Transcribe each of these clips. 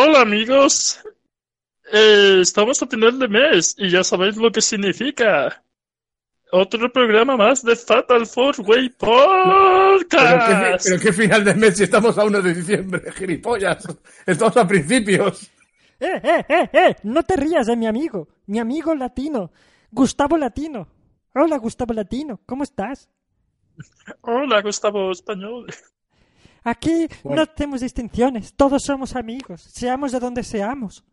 Hola amigos, Eh, estamos a final de mes y ya sabéis lo que significa. Otro programa más de Fatal Four Way Pero qué, Podcast. pero qué final de mes si estamos a 1 de diciembre, gilipollas. Estamos a principios. ¡Eh, eh, eh, eh! No te rías de mi amigo. Mi amigo latino. Gustavo Latino. Hola, Gustavo Latino. ¿Cómo estás? Hola Gustavo Español. Aquí Bueno. no tenemos distinciones. Todos somos amigos. Seamos de donde seamos.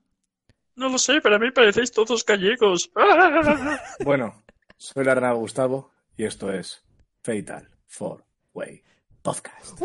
No lo sé, pero a mí parecéis todos gallegos. Bueno, soy la Gustavo y esto es Fatal Four Way Podcast.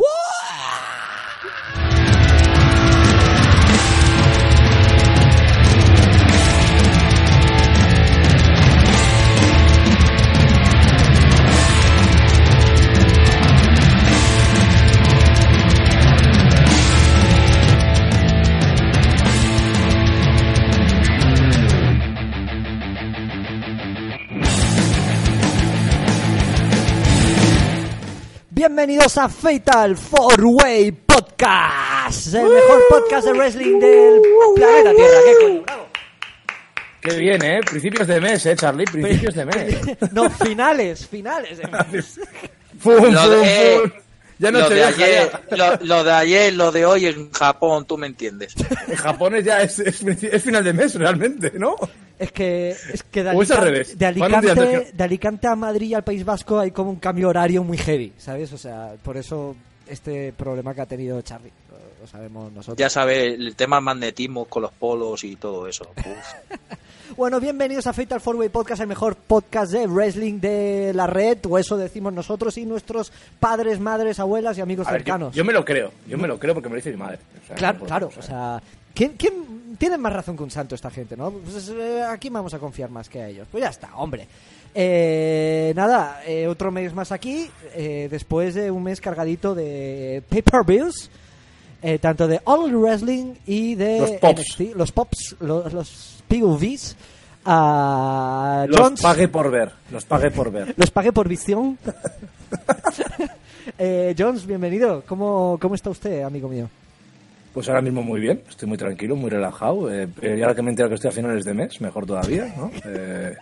Bienvenidos a Fatal Four Way Podcast. El mejor podcast de wrestling del planeta Tierra. ¿Qué coño? Bravo. Qué bien, ¿eh? Principios de mes, ¿eh, Charlie? Principios de mes. No, finales, finales. de mes. Fum, Lo fum, de- fum. Ya no lo, te de ayer, lo de ayer, lo de hoy en Japón, tú me entiendes. En Japón ya es, es, es final de mes, realmente, ¿no? Es que, es que de, es al Alicante, revés. de, Alicante, de Alicante a Madrid y al País Vasco hay como un cambio horario muy heavy, ¿sabes? O sea, por eso este problema que ha tenido Charlie, lo, sabemos nosotros. Ya sabes, el tema del magnetismo con los polos y todo eso. Bueno, bienvenidos a Fatal Four Way Podcast, el mejor podcast de wrestling de la red, o eso decimos nosotros y nuestros padres, madres, abuelas y amigos A ver, yo, cercanos. yo me lo creo. Yo me lo creo porque me lo dice mi madre. O sea, Claro, no puedo- claro, o sea, ¿quién, quién tiene más razón que un santo esta gente, no? Pues eh, aquí vamos a confiar más que a ellos. Pues ya está, hombre. Eh, nada, eh, otro mes más aquí, después de un mes cargadito de pay-per-views, eh, tanto de All Wrestling y de Los pops. NXT, los pops, los, los POVs. a Los Jones- pagué por ver. Los pagué por ver. los pagué por visión. eh, Jones, bienvenido. ¿Cómo, ¿Cómo está usted, amigo mío? Pues ahora mismo muy bien, estoy muy tranquilo, muy relajado. Eh, eh, y ahora que me entero que estoy a finales de mes, mejor todavía, ¿no? Eh,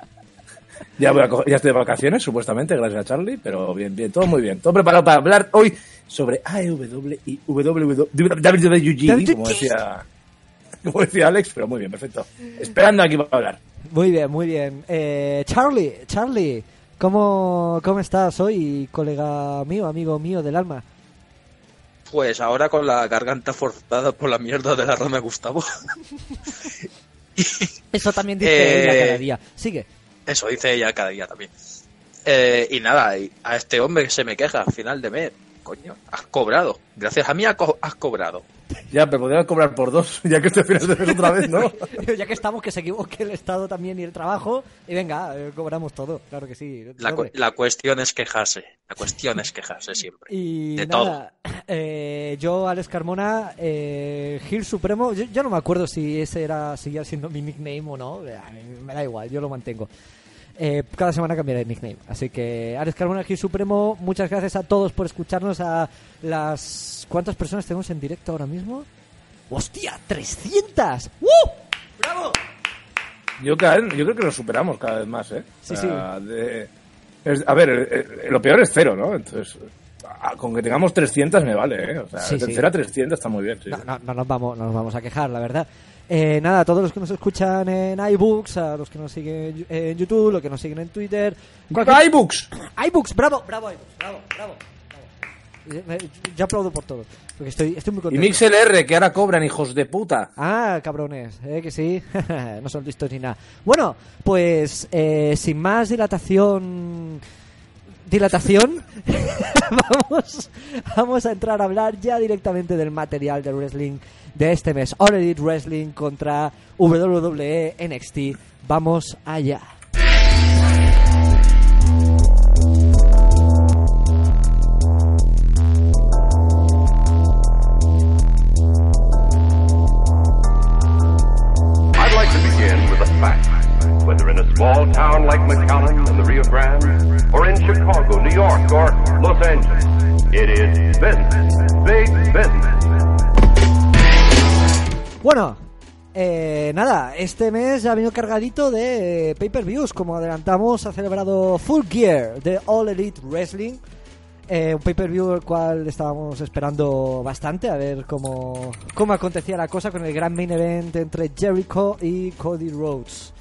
ya, voy a ya estoy de vacaciones, supuestamente, gracias a Charlie, pero bien, bien, todo muy bien. Todo preparado para hablar hoy sobre AEW y WWG, como decía, como decía Alex, pero muy bien, perfecto. Esperando aquí para hablar. Muy bien, muy bien. Eh, Charlie, Charlie, ¿cómo, ¿cómo estás hoy, colega mío, amigo mío del alma? Pues ahora con la garganta forzada por la mierda de la rama Gustavo. Eso también dice Eh, ella cada día. Sigue. Eso dice ella cada día también. Eh, y nada, y a este hombre que se me queja al final de mes. Coño, has cobrado. Gracias a mí has cobrado. Ya, pero podrían cobrar por dos, ya que estoy a finales de mes otra vez, ¿no? ya que estamos, que se equivoque el Estado también y el trabajo. Y venga, eh, cobramos todo. Claro que sí. La, cu- la cuestión es quejarse. La cuestión es quejarse siempre. Y de nada, eh, yo, Alex Carmona, eh, Gil Supremo, yo, yo no me acuerdo si ese era seguía siendo mi nickname o no, mí me da igual, yo lo mantengo. Eh, cada semana cambiaré el nickname, así que Alex Carmona, Gil Supremo, muchas gracias a todos por escucharnos, a las... ¿Cuántas personas tenemos en directo ahora mismo? ¡Hostia! ¡300! ¡Uh! ¡Bravo! Yo, cada vez- yo creo que lo superamos cada vez más, ¿eh? Sí, de- es- a ver, eh, eh, lo peor es cero, ¿no? Entonces, a- con que tengamos 300 me vale, ¿eh? O sea, Sí, de sí. cero a 300 está muy bien, sí. No, no, no nos vamos, no nos vamos a quejar, la verdad. Eh, nada, a todos los que nos escuchan en iBooks, a los que nos siguen en YouTube, los que nos siguen en Twitter. cualquier- iBooks! iBooks, bravo, bravo iBooks, bravo, bravo. bravo. Eh, Yo aplaudo por todo, porque estoy, estoy muy Y contento. MixLR, que ahora cobran, hijos de puta. Ah, cabrones, eh, que sí, no son listos ni nada. Bueno, pues eh, sin más dilatación, dilatación, vamos, vamos a entrar a hablar ya directamente del material de wrestling de este mes. All Elite Wrestling contra WWE NXT. Vamos allá. I'd like to begin with a fact. Whether in a small town like McAllen in the Rio Grande, Chicago, New York, or Los Angeles, it is business, big business. Bueno, eh, nada, este mes ya ha venido cargadito de pay-per-views. Como adelantamos, ha celebrado Full Gear de All Elite Wrestling. Eh, un pay-per-view el cual estábamos esperando bastante a ver cómo, cómo acontecía la cosa con el gran main event entre Jericho y Cody Rhodes.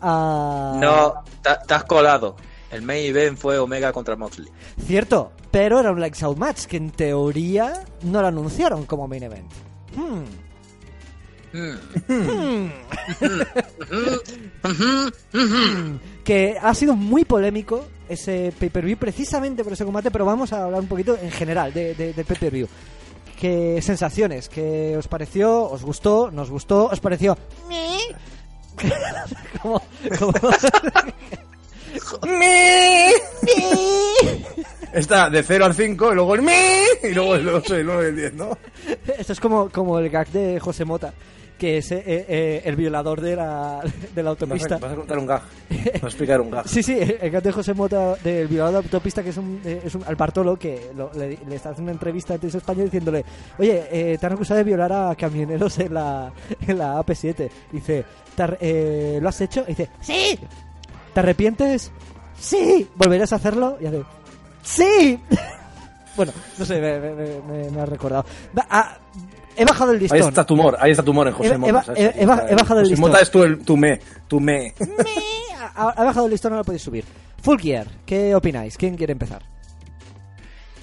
Ah, No, te has colado. El main event fue Omega contra Moxley. Cierto, pero era un Lights Out Match que en teoría no lo anunciaron como main event. Hmm. Hmm. que ha sido muy polémico ese pay-per-view precisamente por ese combate, pero vamos a hablar un poquito en general de, de- del pay-per-view. ¿Qué sensaciones? ¿Qué os pareció? ¿Os gustó? ¿Nos gustó? ¿Os pareció? como, como- Está de 0 al 5, y luego el mi, y luego el 8, y luego el 10, ¿no? Esto es como, como el gag de José Mota, que es eh, eh, el violador de la, de la autopista. vas a contar un gag. Vas a explicar un gag. Sí, sí, el gato de José Mota del violador de autopista, que es un, eh, es un al Bartolo, que lo- le, le está haciendo una entrevista a Televisión España diciéndole, oye, eh, te han acusado de violar a camioneros en la, en la AP7. Dice, "¿Te ar- eh, ¿lo has hecho? Y dice, sí. ¿Te arrepientes? Sí. ¿Volverías a hacerlo? Y hace, sí. bueno, no sé, me, me- me- me- me ha recordado. Va, ah, he bajado el listón. Ahí está tu humor, ahí está tu humor en José he Mota. he- he bajado el José listón. Mota es tu, el, tu me, tu me. ha, ha bajado el listón, no lo podéis subir. Full Gear, ¿qué opináis? ¿Quién quiere empezar?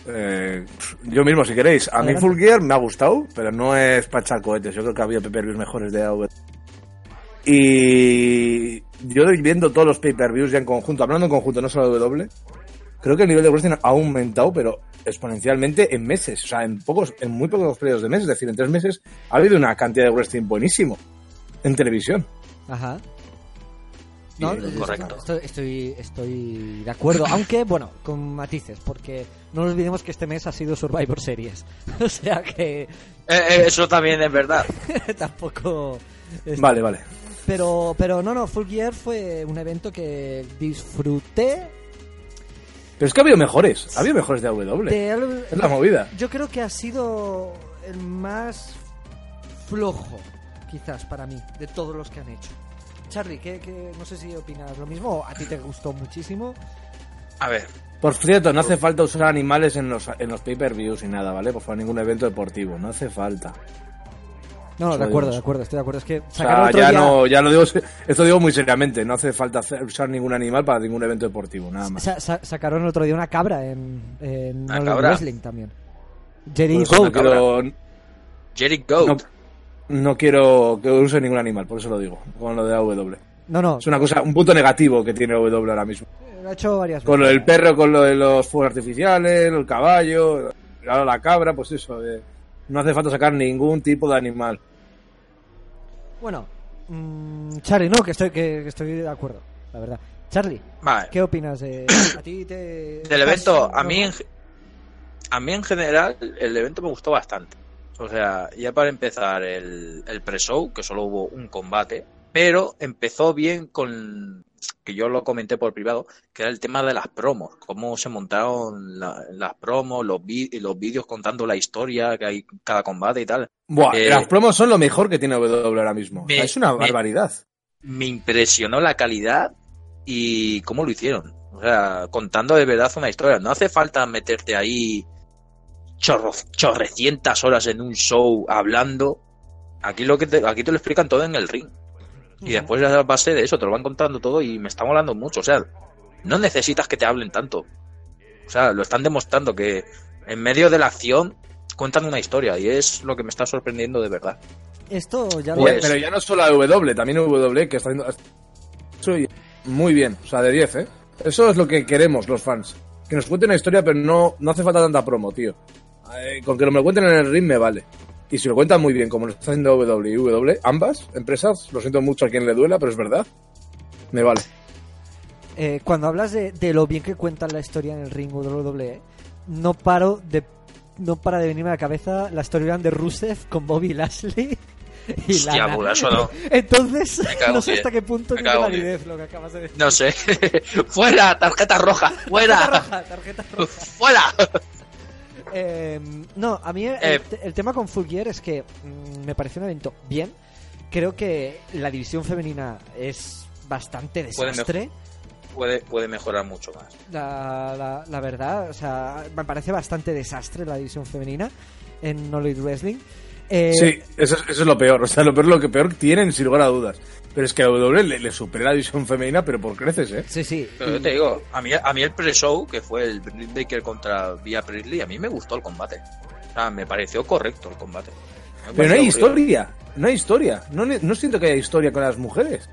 Eh, yo mismo, si queréis. A mí. Full Gear me ha gustado, pero no es para echar cohetes. Yo creo que ha habido pay-per-views mejores de AW. Y yo viendo todos los pay-per-views ya en conjunto, hablando en conjunto, no solo de W, creo que el nivel de wrestling ha aumentado, pero exponencialmente en meses. O sea, en pocos, en muy pocos periodos de meses. Es decir, en tres meses ha habido una cantidad de wrestling buenísimo en televisión. Ajá. No, Sí, es- correcto. Estoy, estoy, estoy de acuerdo, aunque, bueno, con matices, porque no olvidemos que este mes ha sido Survivor Series. o sea que Eh, eh, eso también es verdad. tampoco... es- Vale, vale. Pero, pero no, no, Full Gear fue un evento que disfruté Pero es que ha habido mejores. Ha habido mejores de AW. de... Es la movida. Yo creo que ha sido el más flojo, quizás, para mí, de todos los que han hecho. Charlie, ¿qué, qué- no sé si opinas lo mismo, o a ti te gustó muchísimo. A ver, Por cierto, no hace falta usar animales en los, en los pay-per-views y nada, ¿vale? Por favor, ningún evento deportivo. No hace falta. No, de acuerdo, de acuerdo, estoy de acuerdo. Es que O sacar sea, otro ya día... no, ya lo digo, esto digo muy seriamente. No hace falta hacer- usar ningún animal para ningún evento deportivo, nada más. sa- sa- sacaron el otro día una cabra en, en ¿Una All Elite cabra? Wrestling también. Jerry Por eso no Goat. quiero, Jerry Goat. no, no quiero que use ningún animal, por eso lo digo, con lo de AW. No, no, Es una cosa, un punto negativo que tiene AW ahora mismo. lo ha hecho varias Con lo veces. del perro, con lo de los fuegos artificiales, el caballo, ahora la cabra, pues eso. eh, no hace falta sacar ningún tipo de animal. Bueno, mm, Charlie, no, que estoy, que, que estoy de acuerdo, la verdad. Charlie, Vale. ¿qué opinas de... A ti te... Del evento, a mí, en, a mí en general, el evento me gustó bastante. O sea, ya para empezar el, el pre-show, que solo hubo un combate, pero empezó bien con, que yo lo comenté por privado, que era el tema de las promos, cómo se montaron la- las promos, los, vi- los vídeos contando la historia que hay cada combate y tal. Buah, Eh, las promos son lo mejor que tiene AW ahora mismo. O sea, me- es una me- barbaridad. me impresionó la calidad y cómo lo hicieron. O sea, contando de verdad una historia. No hace falta meterte ahí chorro, chorrecientas horas en un show hablando. Aquí lo que te, aquí te lo explican todo en el ring. Y después a base de eso te lo van contando todo y me está molando mucho. O sea, no necesitas que te hablen tanto. O sea, lo están demostrando que en medio de la acción cuentan una historia y es lo que me está sorprendiendo de verdad. Esto ya lo... Pues- pero ya no solo W, también W, que está haciendo muy bien, o sea, de 10, ¿eh? Eso es lo que queremos los fans. Que nos cuenten una historia, pero no, no hace falta tanta promo, tío. Eh, con que me lo cuenten en el ring me vale. Y si lo cuentan muy bien, como lo está haciendo W y W, ambas empresas, lo siento mucho a quien le duela, pero es verdad, me vale. eh, cuando hablas de, de lo bien que cuentan la historia en el ring WWE, no paro de no para de venirme a la cabeza la historia de Rusev con Bobby Lashley y Hostia, Lana. eso no. Entonces, no sé hasta qué punto tiene validez lo que acabas de decir. No sé. fuera, tarjeta roja, Tarjeta fuera, roja, tarjeta roja. fuera. Eh, no, a mí el, Eh. el tema con Full Gear es que mm, me pareció un evento bien. Creo que la división femenina es bastante desastre. Puede, puede mejorar mucho más. La, la, la verdad, o sea, me parece bastante desastre la división femenina en Knowledge Wrestling. Eh, Sí, eso, es- eso es lo peor. O sea, lo peor lo que peor tienen, sin lugar a dudas. Pero es que a W le, le supera la división femenina, pero por creces, ¿eh? Sí, sí. Pero yo te digo, a mí, a mí el pre-show, que fue el Britt Baker contra Via Priestley, a mí me gustó el combate. O sea, me pareció correcto el combate. Pero no hay historia. No hay historia. No, no siento que haya historia con las mujeres.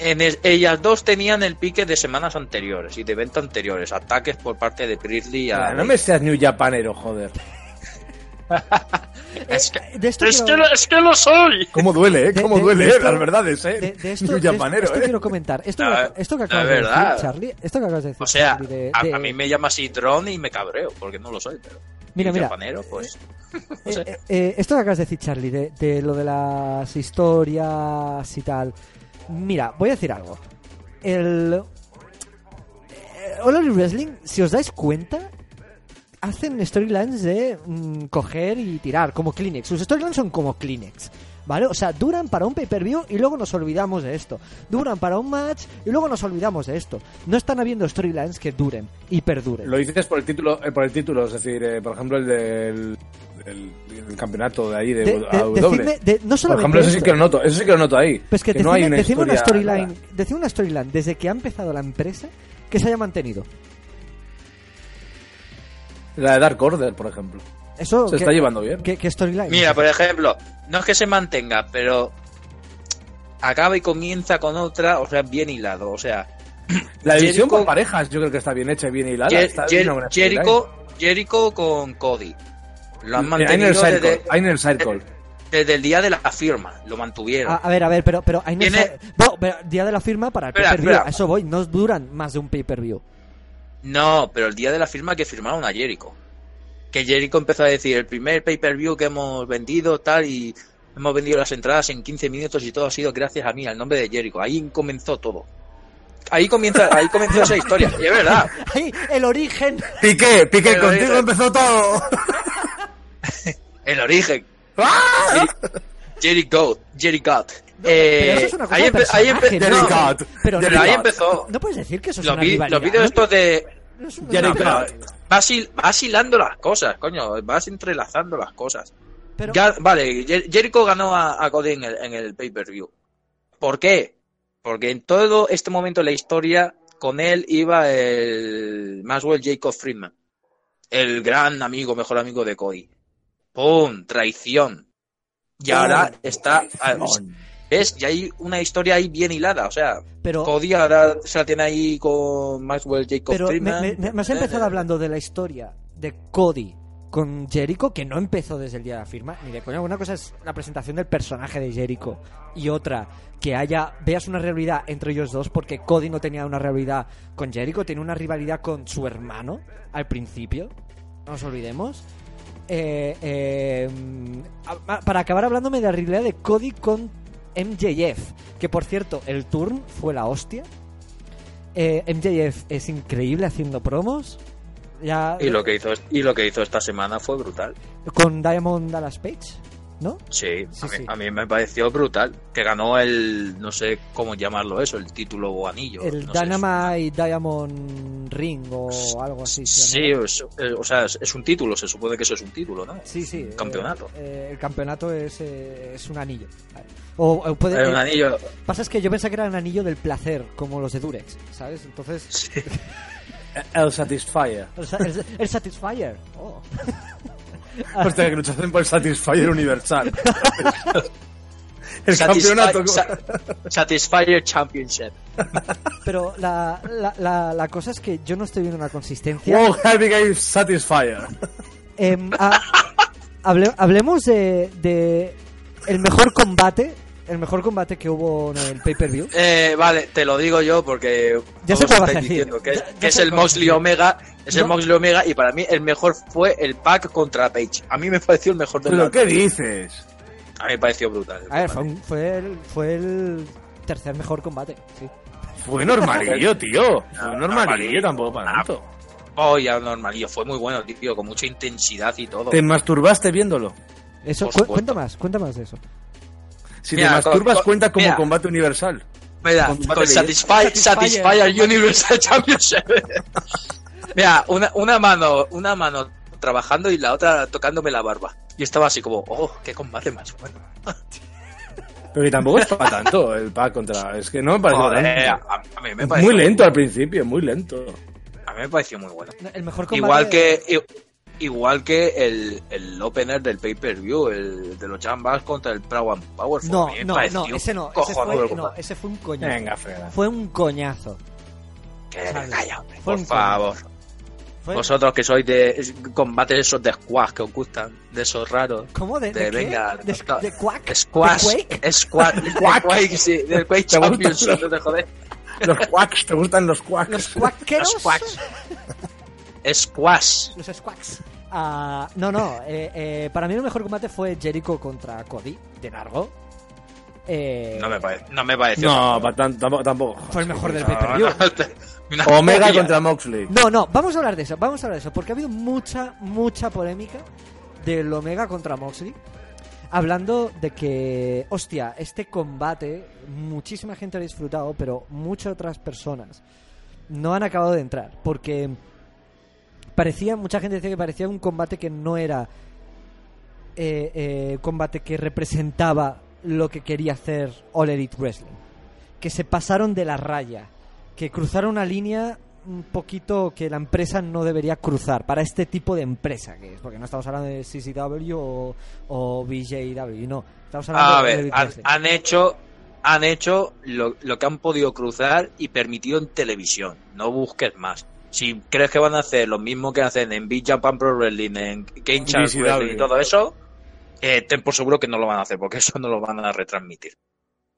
En es- ellas dos tenían el pique de semanas anteriores y de eventos anteriores, ataques por parte de Priestley a... No me seas New Japanero, joder. Es que- De esto Es que, quiero- lo- es que lo soy. ¿Cómo duele, eh? ¿Cómo de- duele, de eh? esto- Las verdades, eh. de, de esto, New de esto- Japanero, esto eh. quiero comentar. Esto, La- esto que acabas de decir, Charlie. Esto que acabas de decir, O sea, Charlie, de- a, de- a mí me llama así drone y me cabreo, porque no lo soy, pero... Mira, mira. japanero, pues... Eh, eh, eh, esto que acabas de decir, Charlie, de, de lo de las historias y tal. Mira, voy a decir algo. El. eh, All Elite Wrestling, si os dais cuenta, hacen storylines de mm, coger y tirar, como Kleenex. Sus storylines son como Kleenex. ¿Vale? O sea, duran para un pay-per-view y luego nos olvidamos de esto. Duran para un match y luego nos olvidamos de esto. No están habiendo storylines que duren y perduren. Lo dices por el título, eh, por el título, es decir, eh, por ejemplo, el del el, el campeonato de ahí de, De- de- AW. decidme- de- no por ejemplo, eso sí que lo noto, eso sí que lo noto ahí. Pues que, que no hay una decime storyline, decime una storyline desde que ha empezado la empresa que se haya mantenido. La de Dark Order, por ejemplo. Eso Se ¿qué- está llevando bien. ¿Qué, qué storyline? Mira, por ejemplo, no es que se mantenga, pero acaba y comienza con otra, o sea, bien hilado. O sea, La división por parejas yo creo que está bien hecha y bien hilada. Jer- está Jer- buena Jericho, Jericho con Cody. Lo han. Inner mantenido Circle, desde, Inner Circle. desde el día de la firma. Lo mantuvieron. a, a ver, a ver, pero, pero hay no pero día de la firma para el pay-per-view. eso voy, no duran más de un pay-per-view. No, pero el día de la firma que firmaron a Jericho. Que Jericho empezó a decir, el primer pay-per-view que hemos vendido, tal, y hemos vendido las entradas en 15 minutos y todo ha sido gracias a mí, al nombre de Jericho. Ahí comenzó todo. Ahí comienza, ahí comenzó esa historia. Y es verdad. ¡Ay, el origen! Piqué, Piqué, contigo empezó todo. El origen. ¡Ah! Jericho, Jericho. Pero Eh, eso es una cosa ahí, empe- ahí empezó. no puedes decir que eso es Los, una rivalidad. los vídeos estos de, vas, vas hilando las cosas, coño, vas entrelazando las cosas. Pero- Ya, vale, Jer- Jericho ganó a, a Cody en el, en el pay-per-view. ¿Por qué? Porque en todo este momento de la historia, con él iba el Maxwell Jacob Friedman, el gran amigo, mejor amigo de Cody. ¡Pum! Traición. Y ahora está... ¿Ves? Y hay una historia ahí bien hilada, o sea, pero, Cody ahora se la tiene ahí con Maxwell Jacob Pero me, Friedman. me- me- me has empezado hablando de la historia de Cody con Jericho, que no empezó desde el día de la firma, ni de coña. Una cosa es la presentación del personaje de Jericho y otra, que haya veas una rivalidad entre ellos dos, porque Cody no tenía una rivalidad con Jericho, tenía una rivalidad con su hermano al principio, no nos olvidemos. Eh, eh, a- para acabar hablándome de la rivalidad de Cody con MJF, que por cierto, el turn fue la hostia. Eh, MJF es increíble haciendo promos. Ya Y lo que hizo y lo que hizo esta semana fue brutal. con Diamond Dallas Page, ¿no? Sí, Sí, a, mí, sí. a mí me pareció brutal. Que ganó el, no sé cómo llamarlo eso, el título o anillo. El no sé. Dynamite Diamond Ring o algo así. Sí, es- eh, o sea, es, es un título, se supone que eso es un título, ¿no? sí, sí. Un campeonato. eh, eh, el campeonato es, eh, es un anillo. Vale. O, o puede, Eh, un eh, anillo. Pasa es que yo pensé que era un anillo del placer, como los de Durex, ¿sabes? Entonces, Sí. El Satisfyer. el, el- el Satisfyer. Oh. Hostia, que luchasen por el Satisfyer Universal. el Satisfy- campeonato. Sa- Satisfyer Championship. Pero la, la, la, la cosa es que yo no estoy viendo una consistencia. World Heavyweight Satisfyer. Em, a- hable- hablemos de, de el mejor combate, el mejor combate que hubo en el pay-per-view. Eh, vale, te lo digo yo porque Ya a estáis decir. diciendo que, Ya- ya que es el Moxley. Omega, es el. Moxley Omega y para mí el mejor fue el pack contra Page. A mí me pareció el mejor de ¿Pero qué dices? A mí me pareció brutal. A ver, fue, un- fue, el, fue el tercer mejor combate. Sí. Fue normalillo, tío. Fue No, normalillo, tampoco para tanto. Oh, ya normalillo. Fue muy bueno, tío, con mucha intensidad y todo. ¿Te masturbaste viéndolo? Eso, cu- cuenta más, cuenta más de eso. Si Mira, te masturbas, con- cuenta como mira. combate universal. Mira, Con de- Satisfy, Satisfyer. Universal Championship. Mira, una, una mano, una mano trabajando y la otra tocándome la barba. Y estaba así como, oh, qué combate más bueno. Pero que tampoco es para tanto el pack contra. Es que no me parece Joder, tanto. a, mí me pareció muy lento al principio, muy lento. A mí me pareció muy bueno. El mejor combate... Igual que igual que el, el opener del pay-per-view, el de los Jambas contra el Proud and Powerful. No, no, no, ese no. Ese fue, no, ese fue un coñazo. Venga, Freda. Fue un coñazo. Que calla, hombre, Fue por un favor. Fue- Vosotros que sois de combates esos de squash que os gustan, de esos raros. ¿Cómo? ¿De, de de, qué? venga, ¿De, no, de Quack? Squash, ¿De Quake? squash, de Quake, sí, del Quake ¿Te gustan Championship, los- no te jodes. Los quacks, ¿te gustan los quacks? ¿Los Quackeros? Los quacks. Squash. Los Squacks. Ah, no, no. eh, eh, para mí el mejor combate fue Jericho contra Cody, de largo. Eh, No me parece, no me pareció. No, tampoco, tampoco. Fue el mejor del No, pay-per-view. Omega contra Moxley. No, no, vamos a hablar de eso, vamos a hablar de eso, porque ha habido mucha, mucha polémica del Omega contra Moxley. Hablando de que, hostia, este combate, muchísima gente lo ha disfrutado, pero muchas otras personas no han acabado de entrar. Porque parecía, mucha gente decía que parecía un combate que no era eh, eh, combate que representaba lo que quería hacer All Elite Wrestling. Que se pasaron de la raya, que cruzaron una línea un poquito que la empresa no debería cruzar para este tipo de empresa que es, porque no estamos hablando de CCW o, o BJW, no, estamos hablando A de ver, han hecho han hecho lo, lo que han podido cruzar y permitido en televisión. No busques más. Si crees que van a hacer lo mismo que hacen en Big Japan Pro Wrestling, en BCW. Wrestling y todo eso, eh, ten por seguro que no lo van a hacer, porque eso no lo van a retransmitir.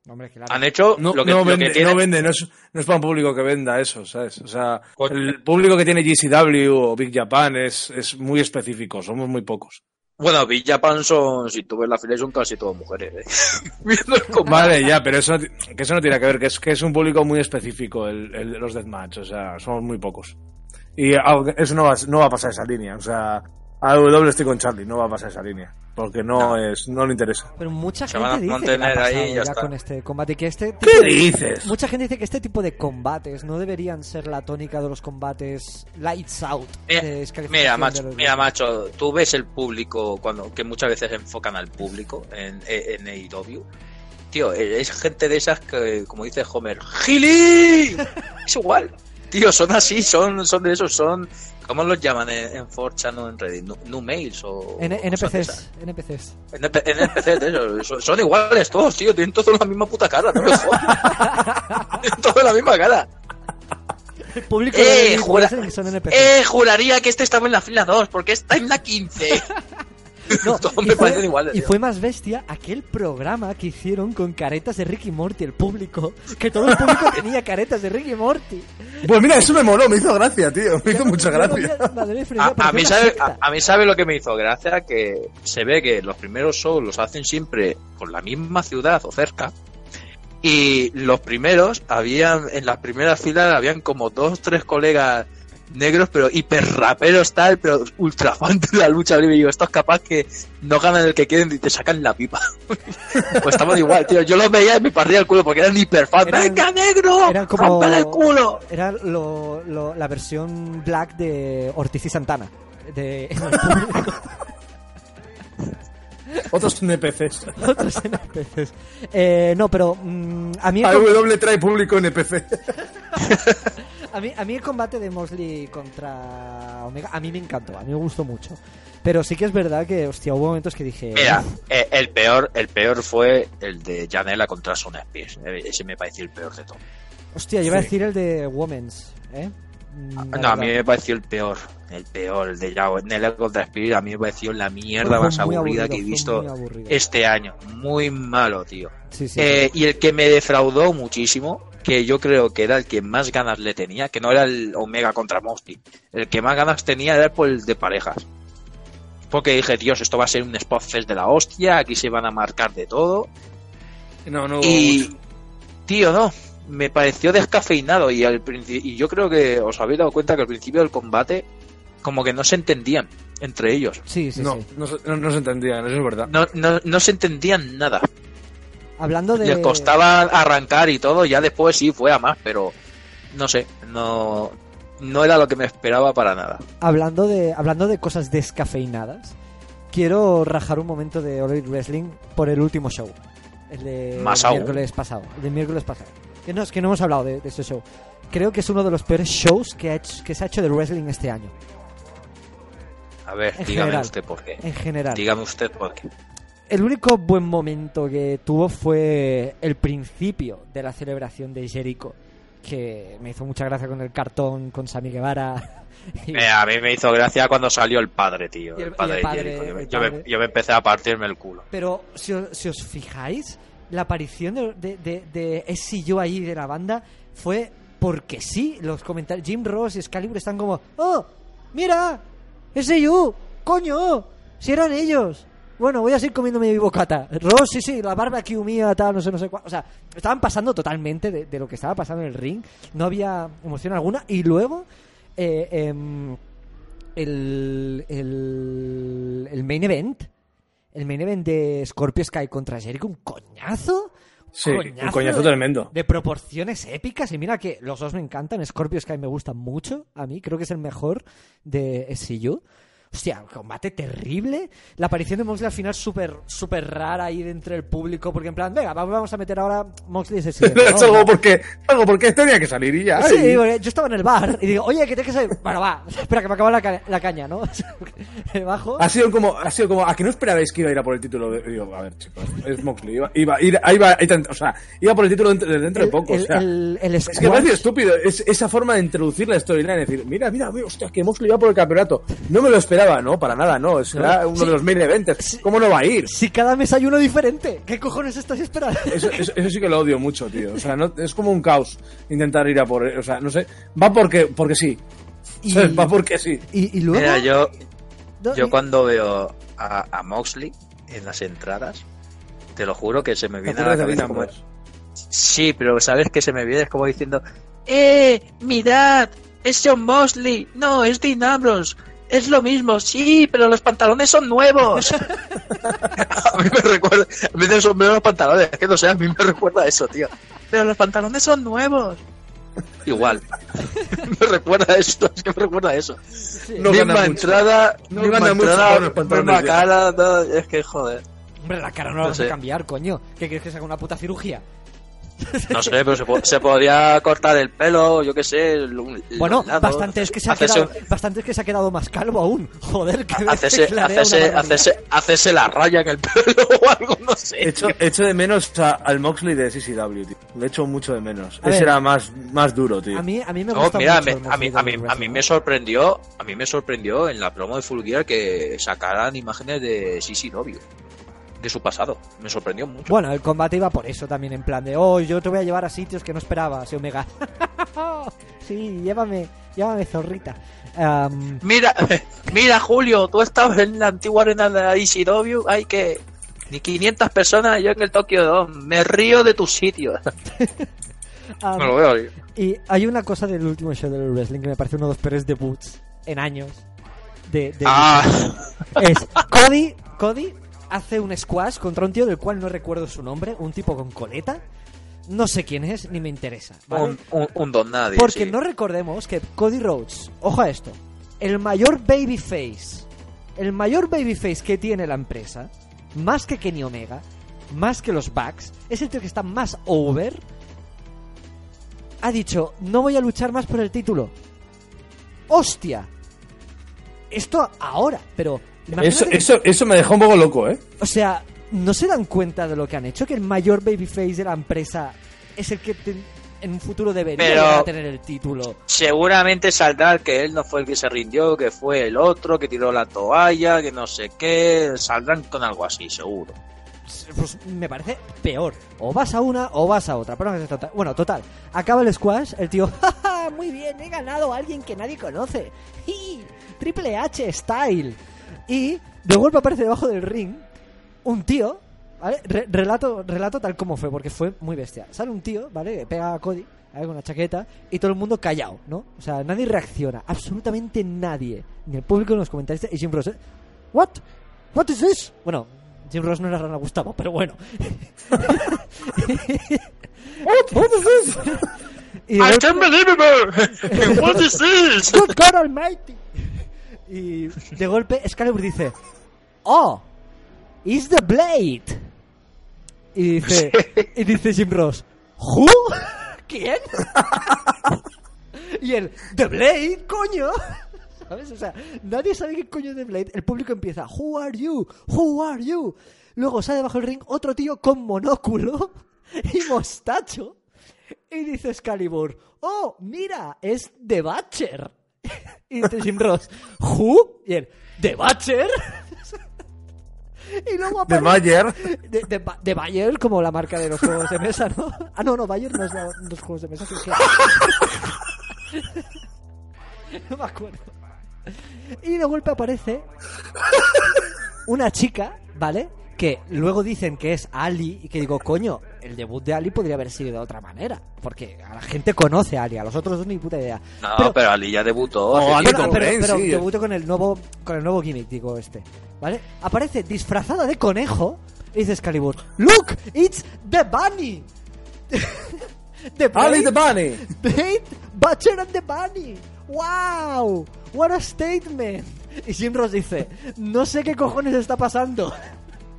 Hombre, claro. Han hecho No, lo que, no lo que vende, tienen- no vende, no es, no es para un público que venda eso, ¿sabes? O sea, el público que tiene GCW o Big Japan es, es muy específico, somos muy pocos. Bueno, Big Japan son, si tú ves la fila, son casi todas mujeres. ¿eh? Viendo el combate. Vale, ya, pero eso, que eso no tiene que ver, que es, que es un público muy específico el, el de los deathmatch, o sea, somos muy pocos. Y que- eso no va, no va a pasar esa línea, o sea, a W estoy con Charlie, no va a pasar esa línea, porque no, es, no le interesa. Pero mucha Se van a gente dice que ha mantener ahí y pasado ya ya está. con este combate y que este tipo ¿Qué de- dices? Mucha gente dice que este tipo de combates no deberían ser la tónica de los combates lights out. Mira, de macho, mira, macho, tú ves el público cuando que muchas veces enfocan al público en, en AEW. Tío, es gente de esas que, como dice Homer, ¡Gili! Es igual. Tío, son así, son, son de esos, son. ¿Cómo los llaman en, 4chan o en Reddit? ¿Nu- ¿Nu mails o.? N-? NPCs, NPCs. NP NPCs de. Son, son iguales todos, tío. Tienen todos la misma puta cara, no me jodas. Tienen todos la misma cara. El público Eh, de jura- Wrestling son NPCs. Eh, juraría que este estaba en la fila 2, porque está en la 15. No, todos y me fue- parecen iguales. Y tío. fue más bestia aquel programa que hicieron con caretas de Ricky Morty, el público. Que todo el público tenía caretas de Ricky Morty. Pues mira, eso me moló, me hizo gracia, tío, me hizo mucha gracia. A, a mí sabe, a, a mí sabe lo que me hizo gracia que se ve que los primeros shows los hacen siempre por la misma ciudad o cerca y los primeros habían en las primeras filas habían como dos tres colegas negros pero hiper raperos tal pero ultra fan de la lucha libre y digo esto es capaz que no ganan el que quieren y te sacan la pipa pues estaban igual tío yo los veía y me partía el culo porque eran hiper fan Eran- venga negro eran como- el culo Era lo, lo- la versión black de Ortiz y Santana. De. Otros NPCs. Otros NPCs. Eh, no, pero mm, a, mí AW trae público NPC. A, mí, a mí el combate de Mosley contra Omega, a mí me encantó, a mí me gustó mucho. Pero sí que es verdad que, hostia, hubo momentos que dije... Mira, "Uf". eh, el peor, el peor fue el de Janela contra Sonia Spears. Eh, Ese me pareció el peor de todo. Hostia, yo iba a Sí. decir el de Women's, ¿eh? Mm, la No, a mí verdad. me pareció el peor. El peor, el de Janela contra Spears. A mí me pareció la mierda Fue más muy aburrida aburrido, que he visto este año. Muy malo, tío. Sí, sí. Eh, y el que me defraudó muchísimo, que yo creo que era el que más ganas le tenía, que no era el Omega contra Mosley. El que más ganas tenía era por el de parejas. Porque dije, Dios, esto va a ser un spot fest de la hostia, aquí se van a marcar de todo. No, no. Y, tío, no, me pareció descafeinado y, al y yo creo que os habéis dado cuenta que al principio del combate como que no se entendían entre ellos. Sí, sí, no, sí. no, se- no- no se entendían, eso es verdad. No, no, no se entendían nada. Hablando de... Les costaba arrancar y todo, ya después sí fue a más, pero no sé, no, no era lo que me esperaba para nada. Hablando de, hablando de cosas descafeinadas, quiero rajar un momento de All Elite Wrestling por el último show. El de Más el aún. miércoles pasado. El de miércoles pasado. Que no, es que no hemos hablado de, de ese show. Creo que es uno de los peores shows que, ha hecho- que se ha hecho de wrestling este año. A ver, En dígame general. usted por qué. En general. Dígame usted por qué. El único buen momento que tuvo fue el principio de la celebración de Jericho. Que me hizo mucha gracia con el cartón, con Sammy Guevara. Y- Eh, a mí me hizo gracia cuando salió el padre, tío. El- El, padre de Jericho. Yo, me- yo me, padre. yo me empecé a partirme el culo. Pero si os, si os fijáis, la aparición de, de, de, de ese yo ahí de la banda fue porque sí. Los comentarios, Jim Ross y Excalibur están como, ¡Oh! ¡Mira! ¡Ese yo! ¡Coño! ¡Si eran ellos! Bueno, voy a seguir comiéndome mi bocata. Ross, sí, sí, la barbecue mía, tal, no sé, no sé cuál. O sea, estaban pasando totalmente de, de lo que estaba pasando en el ring. No había emoción alguna. Y luego, eh, em, el, el, el main event, el main event de Scorpio Sky contra Jericho, un coñazo. Sí, un Coñazo coñazo de- tremendo. De proporciones épicas. Y mira que los dos me encantan. Scorpio Sky me gusta mucho. A mí creo que es el mejor de SCU. Hostia, combate terrible. La aparición de Moxley al final súper súper rara ahí dentro del público. Porque en plan, venga, va- vamos a meter ahora Moxley y SCU. es algo porque, algo porque tenía que salir y ya. Sí, y- porque yo estaba en el bar y digo, oye, que tienes que salir. Bueno, va, espera, que me acaba la, ca- la caña, ¿no? Me bajo. Ha sido como, ha sido como, a que no esperabais que iba a ir a por el título de, digo, a ver, chicos, es Moxley, iba, iba, va, ahí tan- o sea, iba por el título dentro, dentro de El- poco, el- o sea. el- el es que parece estúpido, es esa forma de introducir la storyline, es decir, mira, mira, mira, hostia, que Moxley iba por el campeonato. No me lo esperaba, no, para nada, no, será No, uno sí. de los main events. ¿Cómo no va a ir? Si cada mes hay uno diferente, ¿qué cojones estás esperando? Eso, eso, eso sí que lo odio mucho, tío. O sea, no, es como un caos intentar ir a por, o sea, no sé, va porque, porque sí. Y-. Va porque sí. Y, y luego. Mira, yo, yo cuando veo a, a Moxley en las entradas, te lo juro que se me ¿Te viene a la cabeza como... Sí, pero ¿sabes que se me viene? Es como diciendo, ¡Eh! ¡Mirad! ¡Es John Mosley! No, es Dean Ambrose. Es lo mismo, sí, pero los pantalones son nuevos. a mí me recuerda, en vez de sombrero los pantalones, es que no sé, a mí me recuerda a eso, tío. Pero los pantalones son nuevos. Igual. me recuerda a eso, es que me recuerda a eso. No misma entrada, No misma entrada, misma cara, no, es que joder. Hombre, la cara no la vas a cambiar, coño. ¿Qué quieres que se haga una puta cirugía? No sé, pero se, po- se podría cortar el pelo, yo qué sé. Bueno, bastante es que se ha quedado, bastante es que se ha quedado más calvo aún. Joder, que Hacerse, clarea una hacerse, barbaridad. hacerse, hacerse la raya en el pelo o algo, no sé. Echo, echo de menos a- al Moxley de CCW, tío. Le echo mucho de menos. A Ese ver. era más, más duro, tío. A mí, a mí me No, gusta mira, mucho me- a, mí, a, mí, a mí wrestling. me sorprendió, a mí me sorprendió en la promo de Full Gear que sacaran imágenes de CCW, de su pasado. Me sorprendió mucho. Bueno, el combate iba por eso también, en plan de, oh, yo te voy a llevar a sitios que no esperabas, Omega. sí, llévame, llévame, zorrita. Mira, mira Julio, tú estabas en la antigua arena de la ECW, hay que... Ni 500 personas, yo en el Tokyo Dome. Me río de tu sitio. am, Me lo veo. tío. y hay una cosa del último show del wrestling que me parece uno de los peores debuts en años. De, de- Ah, Es Cody, Cody hace un squash contra un tío del cual no recuerdo su nombre, un tipo con coleta. No sé quién es, ni me interesa. ¿vale? un, un, un don nadie. Porque sí. no recordemos que Cody Rhodes, ojo a esto, el mayor babyface, el mayor babyface que tiene la empresa, más que Kenny Omega, más que los Bucks, es el tío que está más over, ha dicho, no voy a luchar más por el título. ¡Hostia! Esto ahora, pero... Eso, que- eso, eso me dejó un poco loco, ¿eh? o sea, ¿no se dan cuenta de lo que han hecho? Que el mayor babyface de la empresa es el que te- en un futuro debería Pero- tener el título. Seguramente saldrá que él no fue el que se rindió, que fue el otro, que tiró la toalla, que no sé qué. Saldrán con algo así, seguro. Pues me parece peor. O vas a una o vas a otra. Pero no es total. Bueno, total. Acaba el squash, el tío, "Ja, ja, muy bien, he ganado a alguien que nadie conoce. Triple H style. Y de golpe aparece debajo del ring un tío ¿vale? Re- relato, relato tal como fue, porque fue muy bestia. Sale un tío, ¿vale? Pega a Cody, ¿vale? Con una chaqueta, y todo el mundo callado, ¿no? O sea, nadie reacciona, absolutamente nadie. Ni el público ni los comentarios. Y Jim Ross, ¿eh? ¿What? ¿What is this? Bueno, Jim Ross no era Rana Gustavo, pero bueno. What? What is this? Y I can't believe it! What is this? Good God Almighty. Y de golpe Excalibur dice, Oh, it's the blade. Y dice, y dice Jim Ross, ¿Who? ¿Quién? y él, The Blade, coño. ¿Sabes? O sea, nadie sabe qué coño es The Blade. El público empieza, Who are you? Who are you? Luego sale bajo el ring otro tío con monóculo y mostacho. Y dice Excalibur, oh, mira, es The Butcher. Y dice Jim Ross, ¿Who? Y él, ¿The Butcher? Y luego De aparece... De, de, Ba- de Bayer, como la marca de los juegos de mesa, ¿no? Ah, no, no, Bayer no es la- los juegos de mesa. sí, sí. No me acuerdo. Y de golpe aparece una chica, ¿vale? Que luego dicen que es Ali y que digo, coño, el debut de Ali podría haber sido de otra manera. Porque a la gente conoce a Ali, a los otros dos ni puta idea. No, pero, Ali ya debutó. Oh, Ali. Bueno, pero, Cobain, pero sí. debutó con el nuevo con el nuevo gimmick, digo este. ¿Vale? Aparece disfrazada de conejo y dice Excalibur, Look, it's the bunny. the Ali Blade- the Bunny. Blade, Butcher and the Bunny. ¡Wow! ¡What a statement! Y Jim Ross dice, no sé qué cojones está pasando.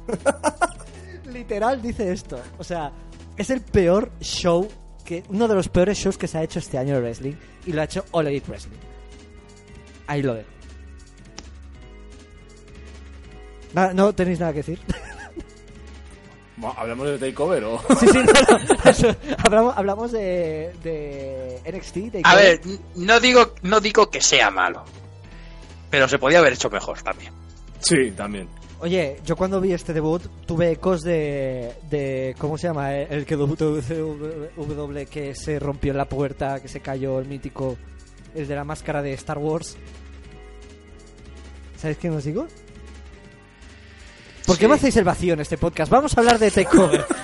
Literal dice esto. O sea, es el peor show, que uno de los peores shows que se ha hecho este año de wrestling. Y lo ha hecho All Elite Wrestling. Ahí lo dejo. Nada, ¿No tenéis nada que decir? ¿Hablamos de Takeover o...? sí, sí, no, no. Eso, hablamos, hablamos de, de NXT. A ver, no digo, no digo que sea malo. Pero se podía haber hecho mejor también. Sí, también. Oye, yo cuando vi este debut tuve ecos de, de ¿cómo se llama? El que W que se rompió en la puerta, que se cayó el mítico, el de la máscara de Star Wars. ¿Sabéis quién os digo? ¿Por qué Sí. me hacéis el vacío en este podcast? Vamos a hablar de Takeover.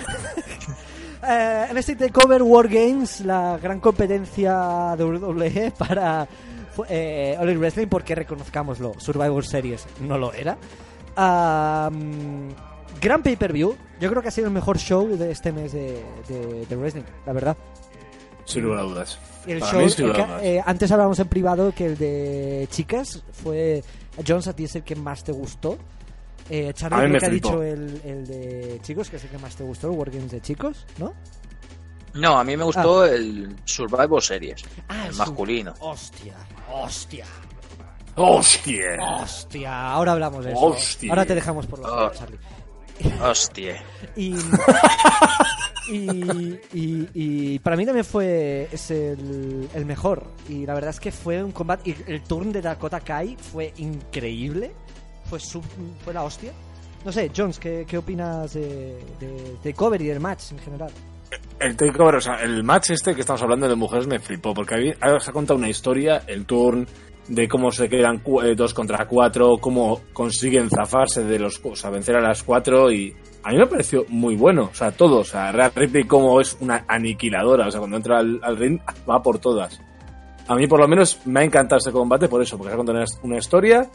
Eh, en este Takeover War Games, la gran competencia de WWE para eh, All Wrestling, porque reconozcámoslo, Survivor Series no lo era. Am, gran pay-per-view. Yo creo que ha sido el mejor show de este mes de, de- de wrestling, la verdad. Sin lugar a dudas. El Para show, mí, sin lugar a dudas. eh, antes hablábamos en privado que el de chicas fue. Jones, a ti es el que más te gustó. Eh, Charlie A mí creo me que ha dicho el, el de chicos, que es el que más te gustó, el Wargames de chicos, ¿no? No, a mí me gustó el Survival Series. Ah, el masculino. un- Hostia, hostia, ¡Hostia! hostia. Ahora hablamos de eso. Hostia. Ahora te dejamos por la Oh. Charlie. Hostia. Y, y, y- y para mí también fue es el, el mejor. Y la verdad es que fue un combate. Y el turn de Dakota Kai fue increíble. Fue, su- fue la hostia. No sé, Jones, ¿qué, qué opinas de, de, de cover y del match en general? El takeover, o sea, el match este que estamos hablando de mujeres me flipó, porque ahí ahora se ha contado una historia, el turn, de cómo se quedan eh, dos contra cuatro, cómo consiguen zafarse de los, o sea, vencer a las cuatro y a mí me pareció muy bueno, o sea, todo, o sea, Ripley como es una aniquiladora, o sea, cuando entra al, al ring va por todas. A mí por lo menos me ha encantado este combate por eso, porque se ha contado una, una historia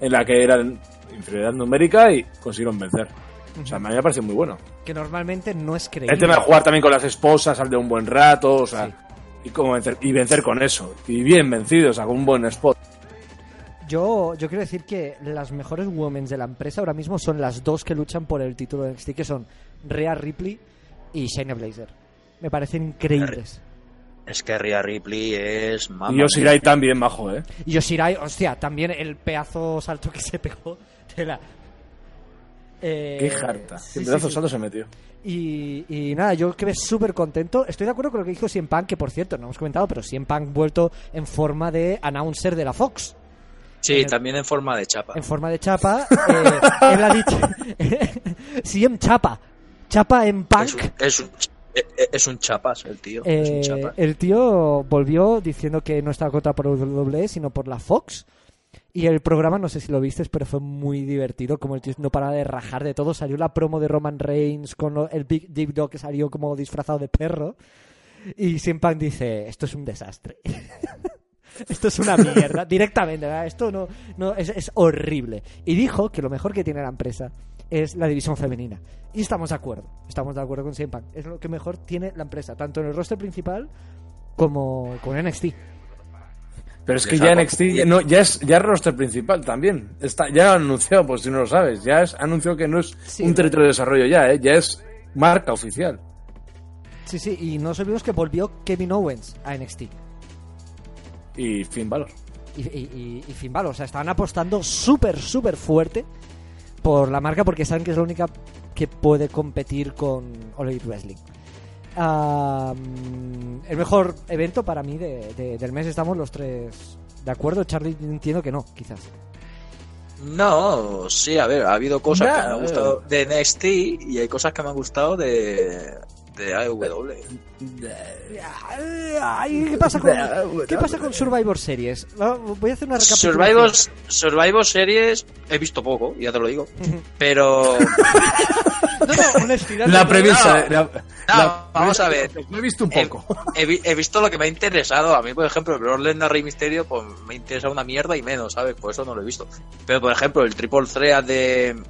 en la que eran inferioridad numérica y consiguieron vencer. O sea, a mí me ha parecido muy bueno. Que normalmente no es creíble. El tema de jugar también con las esposas al de un buen rato, o sea, y cómo vencer, y vencer con eso. Y bien vencido, o sea, con un buen spot. Yo, yo quiero decir que las mejores women de la empresa ahora mismo son las dos que luchan por el título de NXT, que son Rhea Ripley y Shayna Blazer. Me parecen increíbles. Es que Rhea Ripley es mamá. Y Yoshirai también, majo, ¿eh? Y Yoshirai, hostia, también el pedazo salto que se pegó. Tela. Eh, Qué jarta. sí, Qué sí, pedazo sí. salto se metió. Y, y nada, yo quedé súper contento. Estoy de acuerdo con lo que dijo CM Punk, que por cierto, no hemos comentado, pero CM Punk vuelto en forma de announcer de la Fox. Sí, también en forma de chapa. En forma de chapa. eh, él ha dicho... CM Chapa. Chapa en Punk. Es un, es, un, es un chapas el tío. es un Eh, chapas. el tío volvió diciendo que no estaba contra por WWE, sino por la Fox. Y el programa, no sé si lo viste, pero fue muy divertido. Como el tío no paraba de rajar de todo. Salió la promo de Roman Reigns con el Big Deep Dog que salió como disfrazado de perro. Y Punk dice: Esto es un desastre. Esto es una mierda. Directamente, ¿verdad? Esto no, no es, es horrible. Y dijo que lo mejor que tiene la empresa es la división femenina. Y estamos de acuerdo. Estamos de acuerdo con Punk. Es lo que mejor tiene la empresa, tanto en el roster principal como con NXT. Pero es que ya NXT ya, no, ya es ya es roster principal también. Está, ya lo han anunciado, por si no lo sabes. Ya es anunció que no es Sí, un territorio de desarrollo ya, ¿eh? ya es marca oficial. Sí, sí, y no nos olvidemos que volvió Kevin Owens a NXT. Y Finn Balor. y, y, y- y Finn Balor. O sea, estaban apostando súper, súper fuerte por la marca porque saben que es la única que puede competir con All Elite Wrestling. El mejor evento para mí de- de- del mes estamos los tres de acuerdo. Charlie entiendo que no, quizás. No, sí, a ver, ha habido cosas que me han eh. gustado de NXT y hay cosas que me han gustado de, de AEW. Ay, ¿qué, pasa con, ¿Qué pasa con Survivor Series? Voy a hacer una recapitulación. Survivor, Survivor Series he visto poco, ya te lo digo, pero No, no, honestidad. La no, premisa. no. eh, la- No, la vamos a ver. Me he visto un poco. he visto lo que me ha interesado. A mí, por ejemplo, el Brock Lesnar Rey Misterio, pues me interesa una mierda y menos, ¿sabes? Por eso no lo he visto. Pero, por ejemplo, el Triple Threat de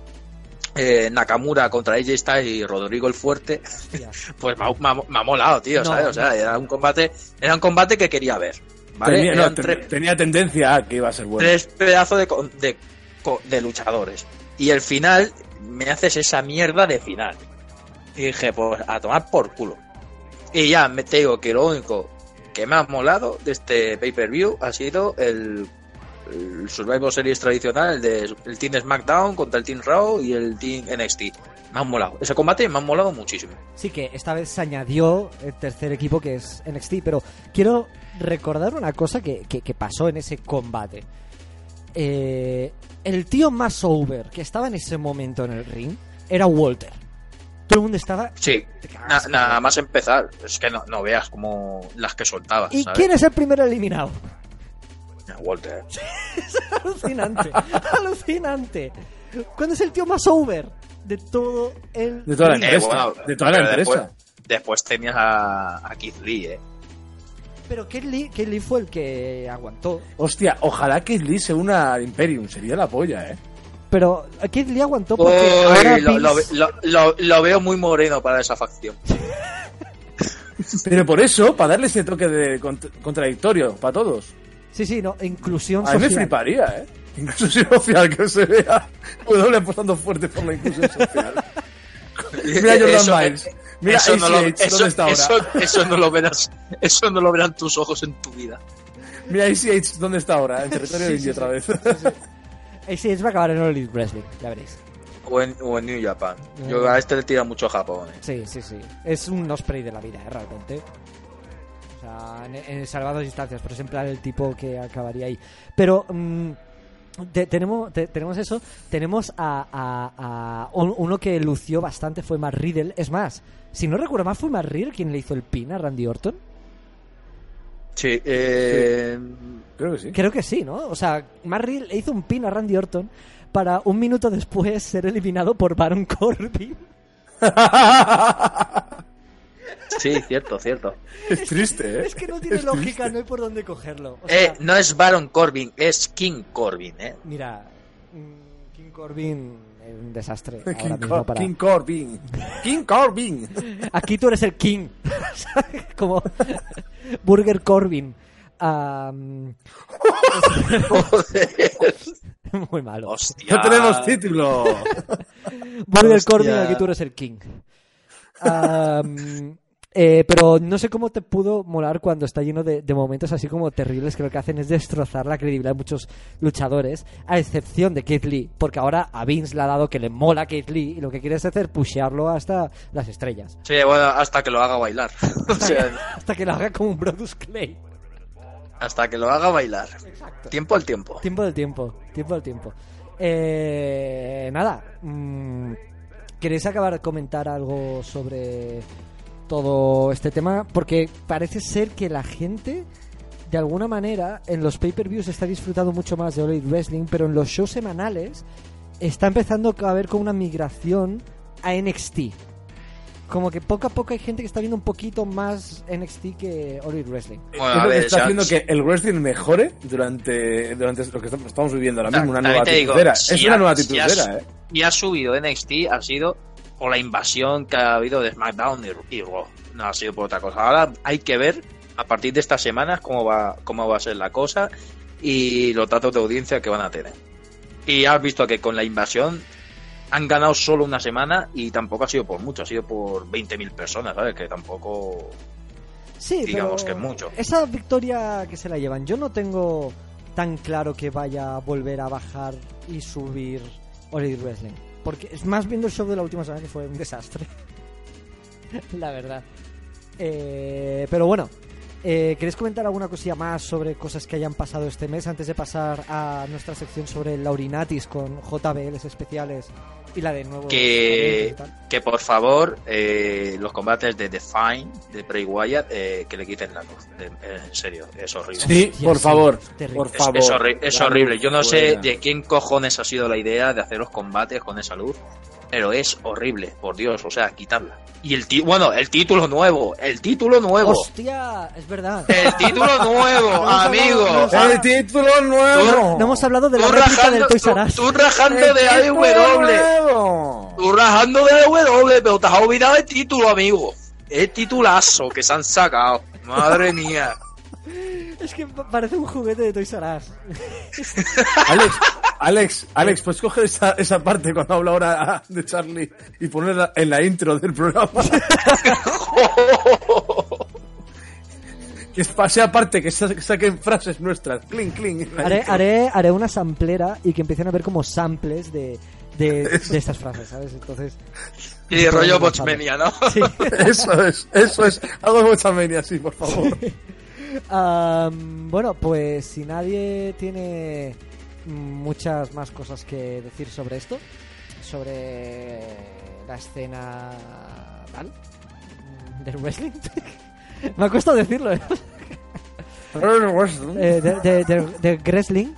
eh, Nakamura contra AJ Styles y Rodrigo el Fuerte, Hostia. pues me ha, me ha- me ha molado, tío, No, ¿sabes? O sea, era un combate, era un combate que quería ver. ¿Vale? Tenía, no, Eran ten- tres- tenía tendencia a que iba a ser bueno. tres pedazos de, de luchadores. Y el final, me haces esa mierda de final. Y dije, pues a tomar por culo. Y ya me te digo que lo único que me ha molado de este pay-per-view ha sido el, el Survivor Series tradicional, el de el Team SmackDown contra el Team Raw y el Team NXT. Me han molado. Ese combate me ha molado muchísimo. Sí, que esta vez se añadió el tercer equipo que es NXT, pero quiero recordar una cosa que, que- que pasó en ese combate. Eh, el tío más over que estaba en ese momento en el ring era Walter. Todo el mundo estaba... Sí, na- cabrón. nada más empezar. Es que no, no veas como las que soltaba. ¿Y ¿sabes? quién es el primero eliminado? Walter. alucinante, alucinante. ¿Cuándo es el tío más over de todo el... De toda la empresa. bueno, de toda la pero empresa. Después, después tenías a, a Keith Lee, ¿eh? Pero Keith Lee, Keith Lee fue el que aguantó. Hostia, ojalá que Lee se una al Imperium. Sería la polla, ¿eh? Pero Keith Lee aguantó porque ahora lo, lo- Vince- lo- lo- lo veo muy moreno para esa facción. Pero por eso, para darle ese toque de cont- contradictorio para todos. Sí, sí, no, inclusión A mí me social. fliparía, ¿eh? Inclusión social, que se vea W apostando fuerte por la inclusión social. Mira a Jordan Eso- Miles. Mira eso, no lo, ACH, eso- ¿dónde está ahora? eso- eso no lo verás, eso no lo verán tus ojos en tu vida. Mira ACH, ¿dónde está ahora? En territorio Sí, indio sí, otra vez. Ese es va a acabar en All Elite Wrestling, ya veréis. O en, o en New Japan. Yo a este le tira mucho a Japón. ¿eh? Sí, sí, sí. Es un osprey de la vida, ¿eh? realmente. Sea, en, en salvadas distancias, pero plan el tipo que acabaría ahí. Pero mm, te- tenemos, te- tenemos eso. Tenemos a, a- a un- uno que lució bastante, fue Matt Riddle. Es más, si no recuerdo mal, fue Matt Riddle quien le hizo el pin a Randy Orton. Sí, eh, Creo que sí. Creo que sí, ¿no? O sea, Matt Riddle le hizo un pin a Randy Orton para un minuto después ser eliminado por Baron Corbin. sí, cierto, cierto. es triste, ¿eh? Es que no tiene Es lógica, triste. no hay por dónde cogerlo. O Eh, no es Baron Corbin, es King Corbin, ¿eh? Mira, mm, King Corbin es un desastre ahora King, mismo Cor- para... King Corbin. King Corbin. Aquí tú eres el King. ¿sabes? Como Burger Corbin. Am, muy malo. Hostia. No tenemos título. Burger hostia. Corbin, aquí tú eres el King. Am, eh, pero no sé cómo te pudo molar cuando está lleno de, de momentos así como terribles que lo que hacen es destrozar la credibilidad de muchos luchadores, a excepción de Keith Lee, porque ahora a Vince le ha dado que le mola Keith Lee y lo que quiere es hacer pushearlo hasta las estrellas. Sí, bueno, hasta que lo haga bailar. o sea, Hasta que lo haga como un Brodus Clay. hasta que lo haga bailar. Tiempo al tiempo. Tiempo del tiempo, tiempo del tiempo. Eh, nada, mm, ¿queréis acabar de comentar algo sobre todo este tema? Porque parece ser que la gente de alguna manera, en los pay-per-views está disfrutado mucho más de All Elite Wrestling, pero en los shows semanales está empezando a haber como una migración a NXT. Como que poco a poco hay gente que está viendo un poquito más NXT que All Elite Wrestling. Bueno, es a lo que ver, está ya- haciendo que el wrestling mejore durante, durante lo que estamos- viviendo ahora mismo, una nueva digo, titulera. si es ha- una nueva si titulera, ¿eh? y ha subido NXT ha sido por la invasión que ha habido de SmackDown y, Raw. No ha sido por otra cosa. Ahora hay que ver a partir de estas semanas cómo va, cómo va a ser la cosa y los datos de audiencia que van a tener. Y has visto que con la invasión han ganado solo una semana y tampoco ha sido por mucho, ha sido por 20.000 personas, ¿sabes? Que tampoco... Sí, Digamos pero que mucho. Esa victoria que se la llevan, yo no tengo tan claro que vaya a volver a bajar y subir All Wrestling. Porque es más viendo el show de la última semana que fue un desastre. la verdad. Eh, pero bueno, eh, ¿queréis comentar alguna cosilla más sobre cosas que hayan pasado este mes antes de pasar a nuestra sección sobre Laurinatis con JBLs especiales y la de nuevo? Que, que por favor, eh, los combates de The Fine, de Bray Wyatt, eh, que le quiten la luz. De- eh, en serio, es horrible. Sí, por sí, favor, por Es, favor. es horri- es horrible. Yo no sé de quién cojones ha sido la idea de hacer los combates con esa luz, pero es horrible, por Dios, o sea, quitarla. Y el ti bueno, el título nuevo, el título nuevo, ¡Hostia! Es verdad. el título nuevo, amigo. hablado- ¡El título nuevo! No hemos hablado de la Tú réplica del Toys tú, R Us. tú rajando ¡El de título nuevo! tú rajando de AEW, pero te has olvidado el título, amigo. El titulazo que se han sacado. Madre mía. Es que pa- parece un juguete de Toys R Us. Alex, Alex, Alex, ¿puedes coger esa, esa parte cuando habla ahora de Charlie y ponerla en la intro del programa? que pase aparte, que sa- que saquen frases nuestras. Cling, cling. Haré, haré, haré una samplera y que empiecen a ver como samples de, de, de estas frases, ¿sabes? Entonces. Y rollo Bochmenia, ¿no? Sí. Eso es, eso es. Algo de menia, sí, por favor. Bueno, pues si nadie tiene muchas más cosas que decir sobre esto, sobre la escena tal del wrestling, me ha costado decirlo, ¿eh? Eh, de, de, de- de wrestling.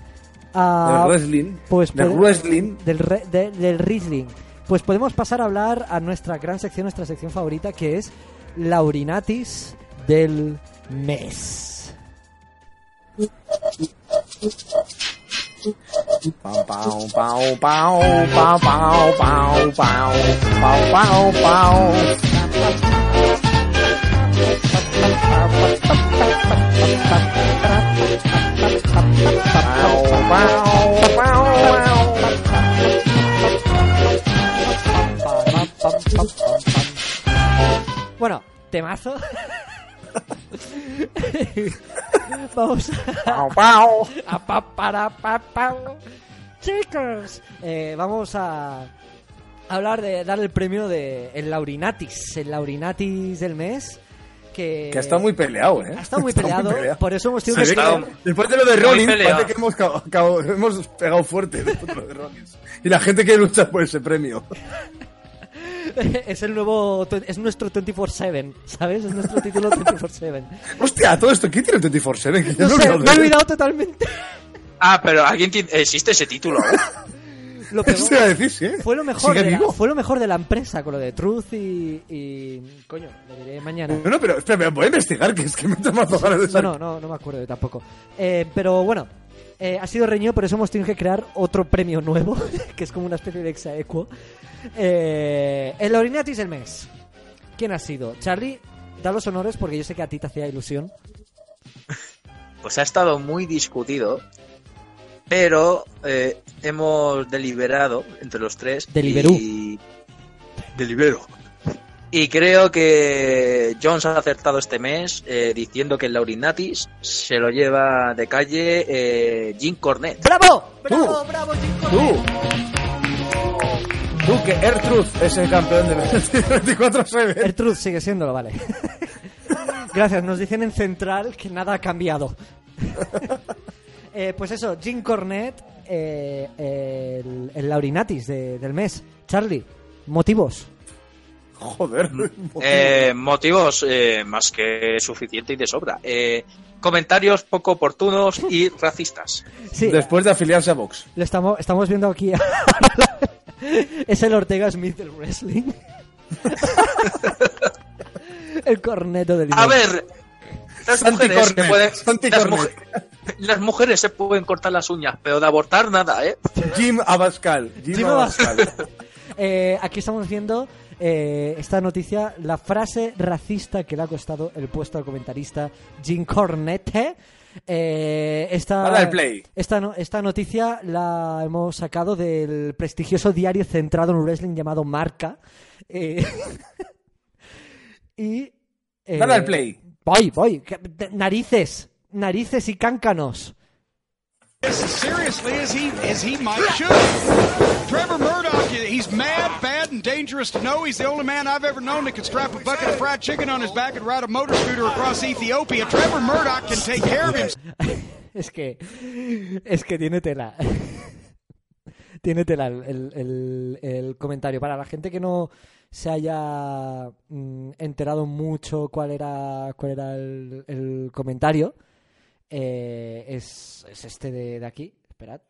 ah, Del wrestling. pues Del wrestling. del, re- de- del wrestling. Pues podemos pasar a hablar a nuestra gran sección, nuestra sección favorita, que es Laurinatis del mes. Pau, pau, pau, pau, pau, pau, pau, pau, pau, pau, pau. Pau, pau, pau, pau. Bueno, temazo. Vamos Pau, pau. a, a pa, para, pa, pau. Chicos, eh, vamos a hablar de dar el premio de el Laurinatis, el Laurinatis del mes. Que, Que está muy peleado, ¿eh? ha estado muy Está peleado, por eso hemos tenido que que después de lo de Rollins, parece que hemos, pegado fuerte después de lo de Rollins. Y la gente quiere luchar por ese premio. es el nuevo es nuestro 24/7, ¿sabes? Es nuestro título 24/7. Hostia, todo esto, ¿quién tiene el 24-7? Que ya No me he sé, olvidado me he olvidado totalmente. Ah, pero alguien tiene- existe ese título. Lo pegó- Eso te iba a decir, sí. ¿eh? Fue lo mejor, ¿Sigue de la, fue lo mejor de la empresa con lo de Truth y, y- coño, lo diré mañana. No, no, pero espera, me voy a investigar, que es que me entra más ganas de No, no, no, no me acuerdo yo tampoco. Eh, pero bueno, eh, ha sido reñido, por eso hemos tenido que crear otro premio nuevo, que es como una especie de exaequo. Eh, el Laurinatis del mes. ¿Quién ha sido? Charlie, da los honores porque yo sé que a ti te hacía ilusión. Pues ha estado muy discutido, pero eh, hemos deliberado entre los tres. Deliberú. Y... Delibero. Y creo que Jones ha acertado este mes eh, diciendo que el Laurinatis se lo lleva de calle eh, Jim Cornette. ¡Bravo! ¡Bravo, bravo, Jim Cornette! Tú, tú que Ertruth es el campeón de 24-7. El Truth sigue siéndolo, vale. Gracias, nos dicen en Central que nada ha cambiado. Eh, pues eso, Jim Cornette, eh, el, el Laurinatis de- del mes. Charlie, motivos. Joder. Eh, motivos eh, más que suficiente y de sobra. Eh, comentarios poco oportunos y racistas. Sí, Después de afiliarse a Vox. lo estamos, estamos viendo aquí. es el Ortega Smith del wrestling. el corneto del A ver, las Santi mujeres, se Cornet, pueden, Santi las, Cornet. mujer- las mujeres se pueden cortar las uñas, pero de abortar nada, ¿eh? Jim Abascal. Jim, Jim Abascal. Eh, aquí estamos viendo eh, esta noticia, la frase racista que le ha costado el puesto al comentarista Jim Cornette. Eh, esta. Esta, no- esta noticia la hemos sacado del prestigioso diario centrado en wrestling llamado Marca. Eh, y. eh, Dale al play. Voy, voy. Narices. Narices y cáncanos. As seriously as he as he might should. Trevor Murdoch, he's mad, bad, and dangerous to know. He's the only man I've ever known that could strap a bucket of fried chicken on his back and ride a motor scooter across Ethiopia. Trevor Murdoch can take care of himself. Es que. Es que tiene tela. tiene tela el, el- el- el comentario. Para la gente que no se haya mm, enterado mucho cuál era, cuál era el, el comentario, eh, es, es este de, de aquí. Esperad.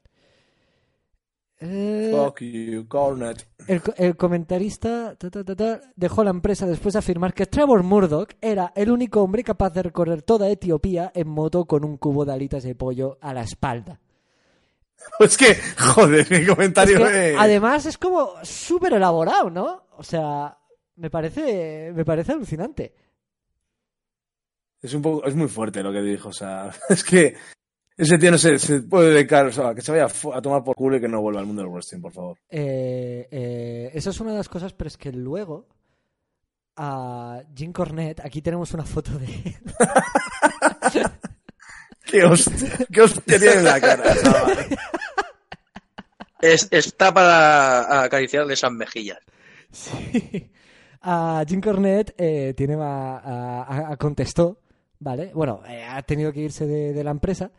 Eh, Fuck you, Cornet. el, el comentarista ta, ta, ta, ta, dejó la empresa después de afirmar que Trevor Murdoch era el único hombre capaz de recorrer toda Etiopía en moto con un cubo de alitas de pollo a la espalda. Es que, joder, mi Es comentario que, es... además es como súper elaborado, ¿no? O sea, me parece, me parece alucinante. Es un poco, es muy fuerte lo que dijo, o sea, es que ese tío no se, se puede dedicar, o sea, que se vaya a tomar por culo y que no vuelva al mundo del wrestling, por favor. Eh, eh, esa es una de las cosas, pero es que luego a Jim Cornette, aquí tenemos una foto de él. Qué hostia, qué hostia tiene en la cara. Es- está para acariciarle esas mejillas. Sí. A Jim Cornette eh, tiene ma- a- a- a- contestó, ¿vale? Bueno, eh, ha tenido que irse de, de la empresa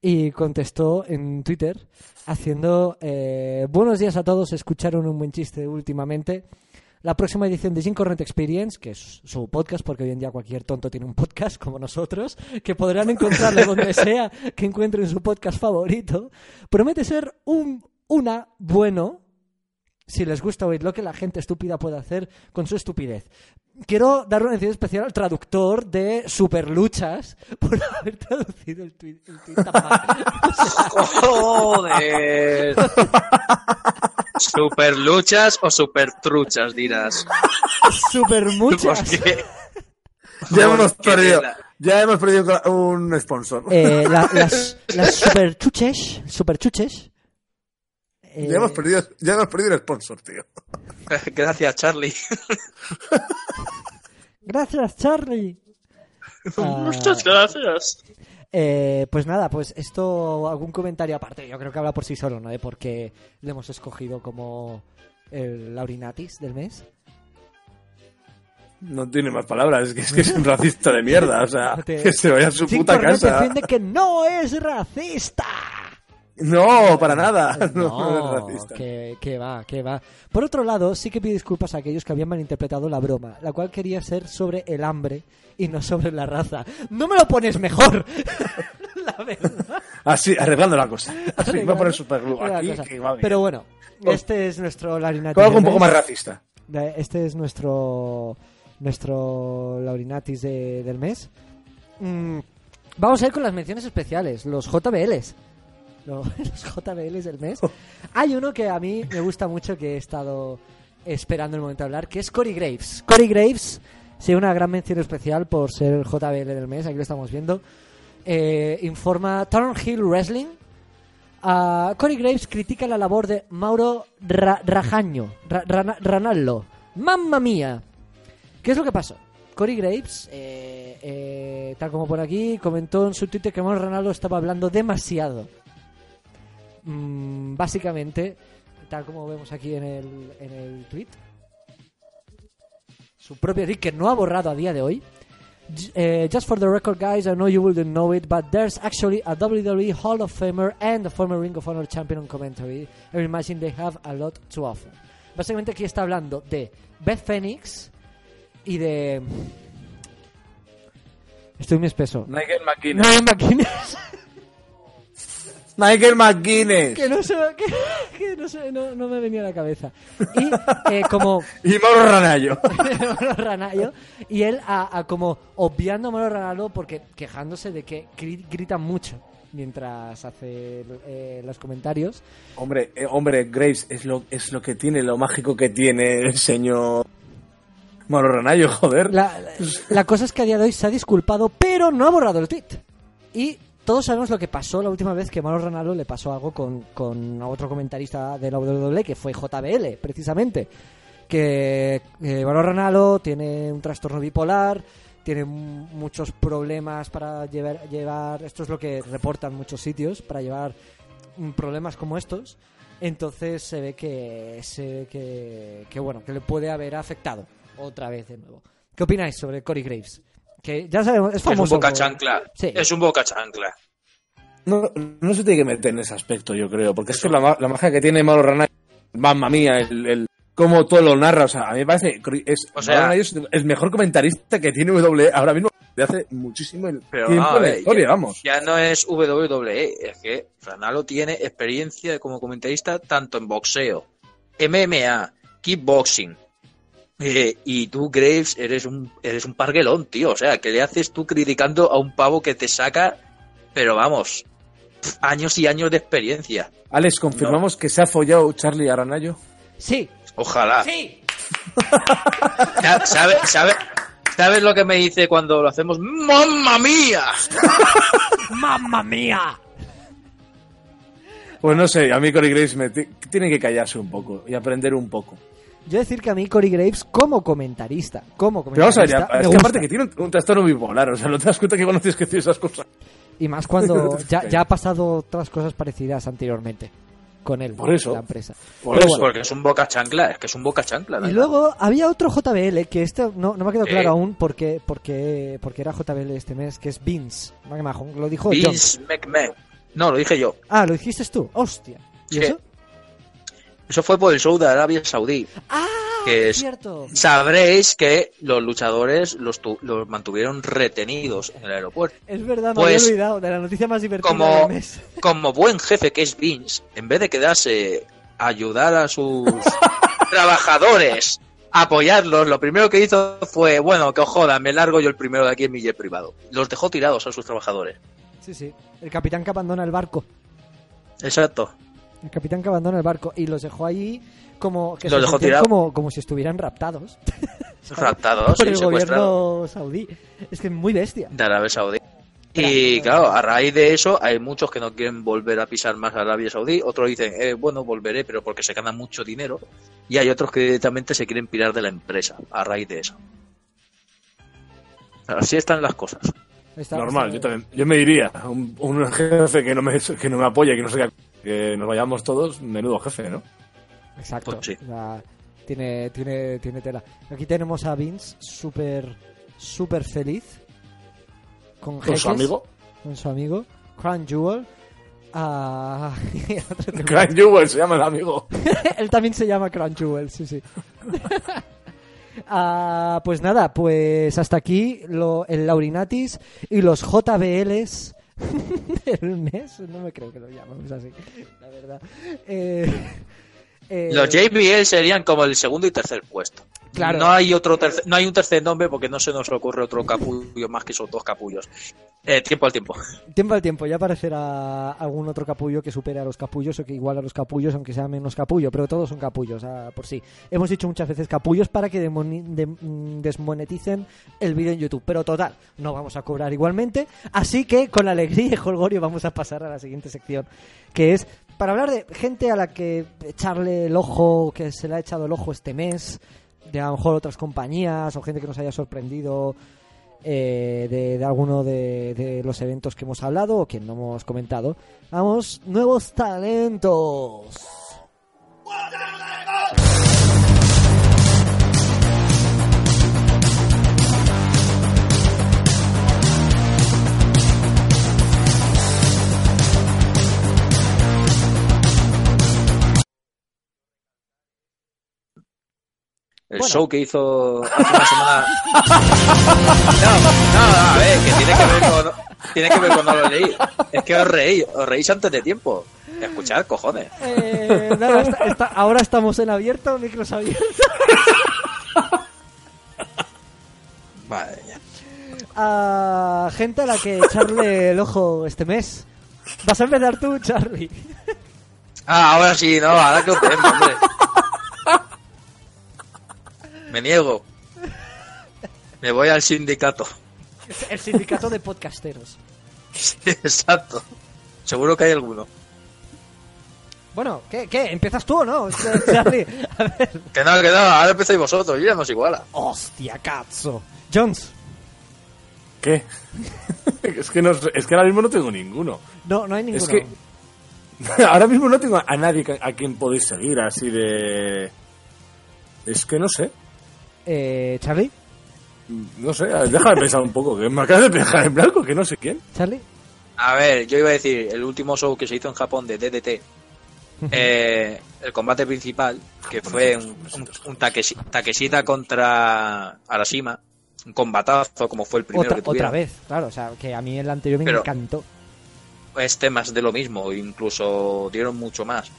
y contestó en Twitter haciendo eh, buenos días a todos, escucharon un buen chiste últimamente. La próxima edición de Jim Cornette Experience, que es su podcast, porque hoy en día cualquier tonto tiene un podcast como nosotros, que podrán encontrarlo donde sea que encuentren su podcast favorito, promete ser un una bueno si les gusta oír lo que la gente estúpida puede hacer con su estupidez. Quiero dar una mención especial al traductor de Superluchas por haber traducido el tweet, el tweet tan mal. ¡Joder! ¿Super luchas o super truchas, dirás? Supermuchas. Porque- Ya hemos perdido, ya hemos perdido un sponsor. Eh, la- las, las superchuches, superchuches. Eh, Ya hemos perdido, ya hemos perdido el sponsor, tío. Gracias, Charlie. Gracias, Charlie. Ah, Muchas gracias. Eh, pues nada, pues esto, algún comentario aparte, yo creo que habla por sí solo, ¿no? De por qué le hemos escogido como el Laurinatis del mes. No tiene más palabras, es que es, que es un racista de mierda, o sea, No te- que se vaya a su puta casa. defiende que no es racista. No, para nada. No, No, es racista. que, que va, que va. Por otro lado, sí que pido disculpas a aquellos que habían malinterpretado la broma, la cual quería ser sobre el hambre y no sobre la raza. ¡No me lo pones mejor! la verdad. Así, arreglando la cosa. Así, voy a poner superglue la aquí, cosa. que va bien. Pero bueno, este es nuestro Laurinatis. Con algo un poco más racista. Este es nuestro nuestro Laurinatis de- del mes. Mm, vamos a ir con las menciones especiales, los JBLs. Lo- Los, JBLs del mes. Hay uno que a mí me gusta mucho que he estado esperando el momento de hablar, que es Cory Graves. Cory Graves, sí, una gran mención especial por ser el JBL del mes, aquí lo estamos viendo. Eh, informa Turnhill Wrestling. Ah, Cory Graves critica la labor de Mauro Ra- Rajaño, Ra- Rana- Ranallo. ¡Mamma mía! ¿Qué es lo que pasó? Cory Graves, eh, eh, tal como por aquí, comentó en su Twitter que Mauro Ranallo estaba hablando demasiado. Mm, básicamente, tal como vemos aquí en el, en el tweet, su propio tweet que no ha borrado a día de hoy. Eh, just for the record, guys, I know you wouldn't know it, but there's actually a WWE Hall of Famer and a former Ring of Honor champion on commentary. I imagine they have a lot to offer. Básicamente aquí está hablando de Beth Phoenix, y de... Estoy muy espeso. Nigel McGuinness. Nigel McGuinness. que no se que, que no, se- no, no me venía a la cabeza. Y eh, como Y Mauro Ranayo. Mauro Ranallo, y él a, a como obviando a Mauro Ranallo porque quejándose de que gri- grita mucho mientras hace eh, los comentarios. hombre, eh, hombre, Graves es lo, es lo que tiene, lo mágico que tiene el señor Mauro Ranayo, joder. La, la- la cosa es que a día de hoy se ha disculpado, pero no ha borrado el tweet. Y todos sabemos lo que pasó la última vez que Mauro Ranallo le pasó algo con, con otro comentarista de la WWE, que fue JBL, precisamente. Que eh, Mauro tiene un trastorno bipolar, tiene muchos problemas para llevar, llevar, esto es lo que reportan muchos sitios, para llevar mm, problemas como estos. Entonces se ve que, se que, que bueno, que le puede haber afectado otra vez de nuevo. ¿Qué opináis sobre Corey Graves? Que ya sabemos, es Es un famoso. boca chancla. Sí. Es un boca chancla. No, no se tiene que meter en ese aspecto, yo creo, porque es que la, la magia que tiene Mauro Ranayo, mamma mía, el, el cómo todo lo narra, o sea, a mí me parece es, O sea- es el mejor comentarista que tiene WWE ahora mismo de hace muchísimo Pero tiempo no, la historia, ya, vamos. ya no es WWE, es que Ranalo tiene experiencia como comentarista tanto en boxeo, MMA, kickboxing. Eh, y tú, Graves, eres un, eres un parguelón, tío. O sea, ¿qué le haces tú criticando a un pavo que te saca, pero vamos, años y años de experiencia? Alex, confirmamos que se ha follado Charlie a Ranayo. Sí, Ojalá. sí. ¿Sabes sabe, ¿Sabes lo que me dice cuando lo hacemos? ¡Mamma mía! ¡Mamma mía! Pues no sé, a mí Corey Graves me ti- tiene que callarse un poco y aprender un poco. Yo decir que a mí Corey Graves como comentarista, como Pero vamos a ver, comentarista, es que gusta. aparte que tiene un, un trastorno bipolar, o sea, no te das cuenta que cuando tienes que decir esas cosas. Y más cuando ya, ya ha pasado otras cosas parecidas anteriormente con él, Por eso. la empresa. Por Pero eso. bueno. Porque es un boca chancla, es que es un boca chancla. Y ¿verdad? luego había otro JBL que este no, no me ha quedado claro aún porque, porque, porque era JBL este mes, que es Vince. Majo, Lo dijo Vince John. McMahon. No, lo dije yo. Ah, lo dijiste tú. Hostia. ¿Y Sí. eso? Eso fue por el show de Arabia Saudí. Ah, Que es- cierto. Sabréis que los luchadores los, tu- los mantuvieron retenidos en el aeropuerto. Es verdad, me Pues, había olvidado de la noticia más divertida como- del mes. Como buen jefe que es Vince, en vez de quedarse a ayudar a sus trabajadores, apoyarlos, lo primero que hizo fue, bueno, que os jodan, me largo yo el primero de aquí en mi jet privado. Los dejó tirados a sus trabajadores. Sí, sí. El capitán que abandona el barco. Exacto. El capitán que abandona el barco y los dejó allí como que Los se dejó tirados. como, como si estuvieran raptados Raptados por el gobierno saudí. Es que es muy bestia. de Arabia Saudí. Y claro, a raíz de eso hay muchos que no quieren volver a pisar más a Arabia Saudí, otros dicen, eh, bueno, volveré, pero porque se gana mucho dinero, y hay otros que directamente se quieren pirar de la empresa a raíz de eso. Así están las cosas. Está- Normal, está- yo también. Yo me diría, un, un jefe que no me, que no me apoya, que no qué, que nos vayamos todos, menudo jefe, ¿no? Exacto. Pues sí. Tiene, tiene, tiene tela. Aquí tenemos a Vince súper, súper feliz. Con, Con su amigo. Con su amigo. Crown Jewel. Ah, Grand Jewel se llama el amigo. Él también se llama Crown Jewel, sí, sí. Ah, pues nada, pues hasta aquí lo, el Laurinatis y los JBLs del mes. No me creo que lo llamemos así, la verdad. Eh, eh, Los JBL serían como el segundo y tercer puesto. Claro. No hay otro tercer, no hay un tercer nombre porque no se nos ocurre otro capullo más que esos dos capullos. Eh, tiempo al tiempo. Tiempo al tiempo, ya aparecerá algún otro capullo que supere a los capullos o que igual a los capullos, aunque sea menos capullo, pero todos son capullos, ah, por sí. Hemos dicho muchas veces capullos para que de- mm, desmoneticen el vídeo en YouTube, pero total, no vamos a cobrar igualmente, así que con alegría y jolgorio vamos a pasar a la siguiente sección, que es para hablar de gente a la que echarle el ojo, que se le ha echado el ojo este mes, de a lo mejor otras compañías o gente que nos haya sorprendido eh, de, de alguno de, de los eventos que hemos hablado o que no hemos comentado. Vamos, nuevos talentos. El Bueno. show que hizo hace una semana. No, no, a ver, que tiene que ver con. Tiene que ver con no lo leí. Es que os reí, os reís antes de tiempo. Escuchad, cojones. Eh, nada, está- está- ahora estamos en abierto, micros abiertos. Madre mía. A gente a la que echarle el ojo este mes. Vas a empezar tú, Charlie. Ah, ahora sí, no, ahora que os vemos, hombre. Me niego. Me voy al sindicato. El sindicato de podcasteros. Sí, exacto. Seguro que hay alguno. Bueno, ¿qué? ¿Qué? ¿Empiezas tú o no? Charlie, a ver. Que no, que no, ahora empezáis vosotros, yo ya nos iguala. Hostia, cazzo. Jones. ¿Qué? es, que no, es que ahora mismo no tengo ninguno. No, no hay ninguno. Es que ahora mismo no tengo a nadie a quien podéis seguir así de... Es que no sé. Eh, Charlie. No sé, déjame pensar un poco, que me acabas de dejar en blanco, que no sé quién. Charlie. A ver, yo iba a decir, el último show que se hizo en Japón de DDT, eh, el combate principal, que fue un, un, un Takeshi- Takeshita contra Arashima, un combatazo como fue el primero Otra, que otra tuvieron. vez, claro. O sea, que a mí el anterior me Pero- encantó. Este más de lo mismo, incluso dieron mucho más.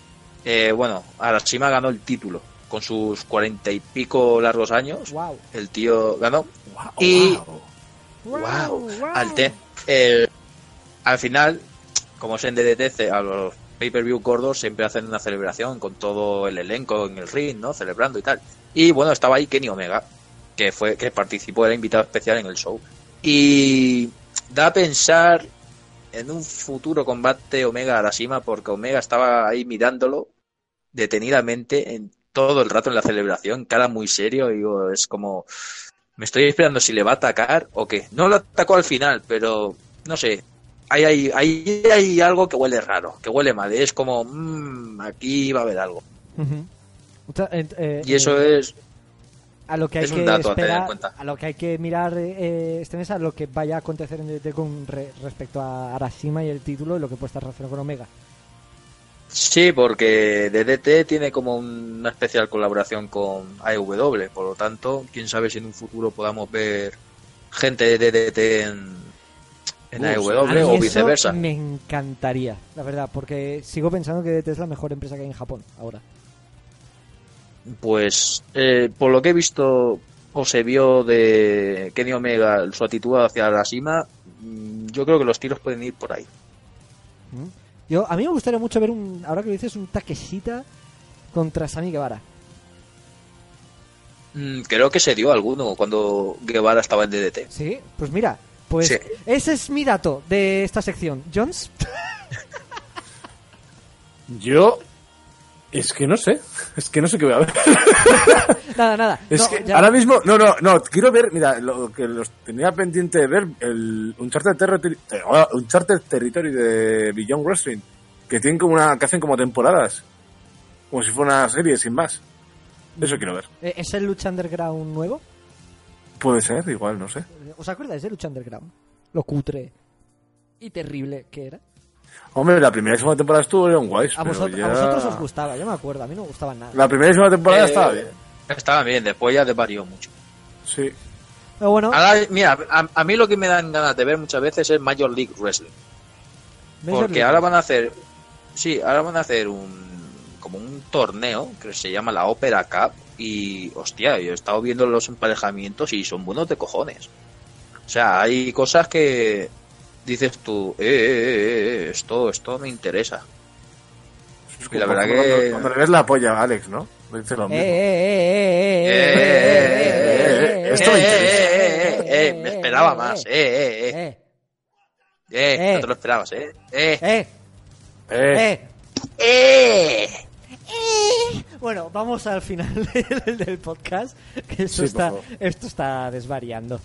Eh, bueno, Arashima ganó el título con sus cuarenta y pico largos años. Wow. El tío ganó. Y Wow. Wow, Al, te- el- al final, como es en DDT, a los pay-per-view gordos siempre hacen una celebración con todo el elenco en el ring, ¿no? Celebrando y tal. Y bueno, estaba ahí Kenny Omega, que fue que participó, era invitado especial en el show. Y da a pensar en un futuro combate Omega Arashima, porque Omega estaba ahí mirándolo detenidamente en todo el rato en la celebración, cara muy serio, digo, es como me estoy esperando si le va a atacar o qué. No lo atacó al final, pero no sé. Hay, hay, hay, hay algo que huele raro, que huele mal. Es como, mmm, aquí va a haber algo. Ujú. O sea, eh, eh, Y eso eh, es, a lo que hay es un que dato a tener en esperar, cuenta. a lo que hay que mirar eh, este mes, a lo que vaya a acontecer en con re- respecto a Arashima y el título y lo que puede estar relacionado con Omega. Sí, porque DDT tiene como una especial colaboración con AEW. Por lo tanto, quién sabe si en un futuro podamos ver gente de DDT en, en AEW o eso viceversa. Me encantaría, la verdad, porque sigo pensando que DDT es la mejor empresa que hay en Japón ahora. Pues eh, por lo que he visto o se vio de Kenny Omega, su actitud hacia Arashima, mm, yo creo que los tiros pueden ir por ahí. ¿Mm? Yo, a mí me gustaría mucho ver un, ahora que lo dices, un Takeshita contra Sami Guevara. Mm, creo que se dio alguno cuando Guevara estaba en DDT. Sí, pues mira, pues Sí. ese es mi dato de esta sección. Jones, Yo... Es que no sé, es que no sé qué voy a ver. nada, nada. Es No, que ya- ahora mismo, no, no, no, quiero ver, mira, lo que los tenía pendiente de ver, el Uncharted, Territory, eh, Uncharted Territory de Beyond Wrestling, que tienen como una, que hacen como temporadas, como si fuera una serie sin más. Eso quiero ver. Eh, ¿Es el Lucha Underground nuevo? Puede ser, igual, no sé. ¿Os acordáis de Lucha Underground? Lo cutre y terrible que era. Hombre, la primera y segunda temporada estuvo en guays, A, vosotros, ya- a vosotros os gustaba, yo me acuerdo, a mí no me gustaba nada. La primera y segunda temporada Eh, estaba bien. Estaba bien, después ya desvarió mucho. Sí. Pero bueno, Ahora, mira, a, a mí lo que me dan ganas de ver muchas veces es Major League Wrestling. Major Porque League. ahora van a hacer, sí, ahora van a hacer un como un torneo que se llama la Opera Cup y hostia, yo he estado viendo los emparejamientos y son buenos de cojones. O sea, hay cosas que dices tú, eh, eh, eh, eh, esto, esto me interesa. Y la verdad Cuando- que Cuando le ves la polla a Alex, ¿no? Le dice lo Eh, mismo. eh, eh, eh, eh, Eh, eh, eh, eh, eh, esto me eh, interesa. eh, eh, eh, eh, eh, me esperaba eh, más, eh, eh, eh, eh, eh, eh, eh. no te lo esperabas, eh, eh, eh, Eh, eh. eh. Bueno, vamos al final del, del podcast, que esto, Sí, por está, favor. esto está desvariando.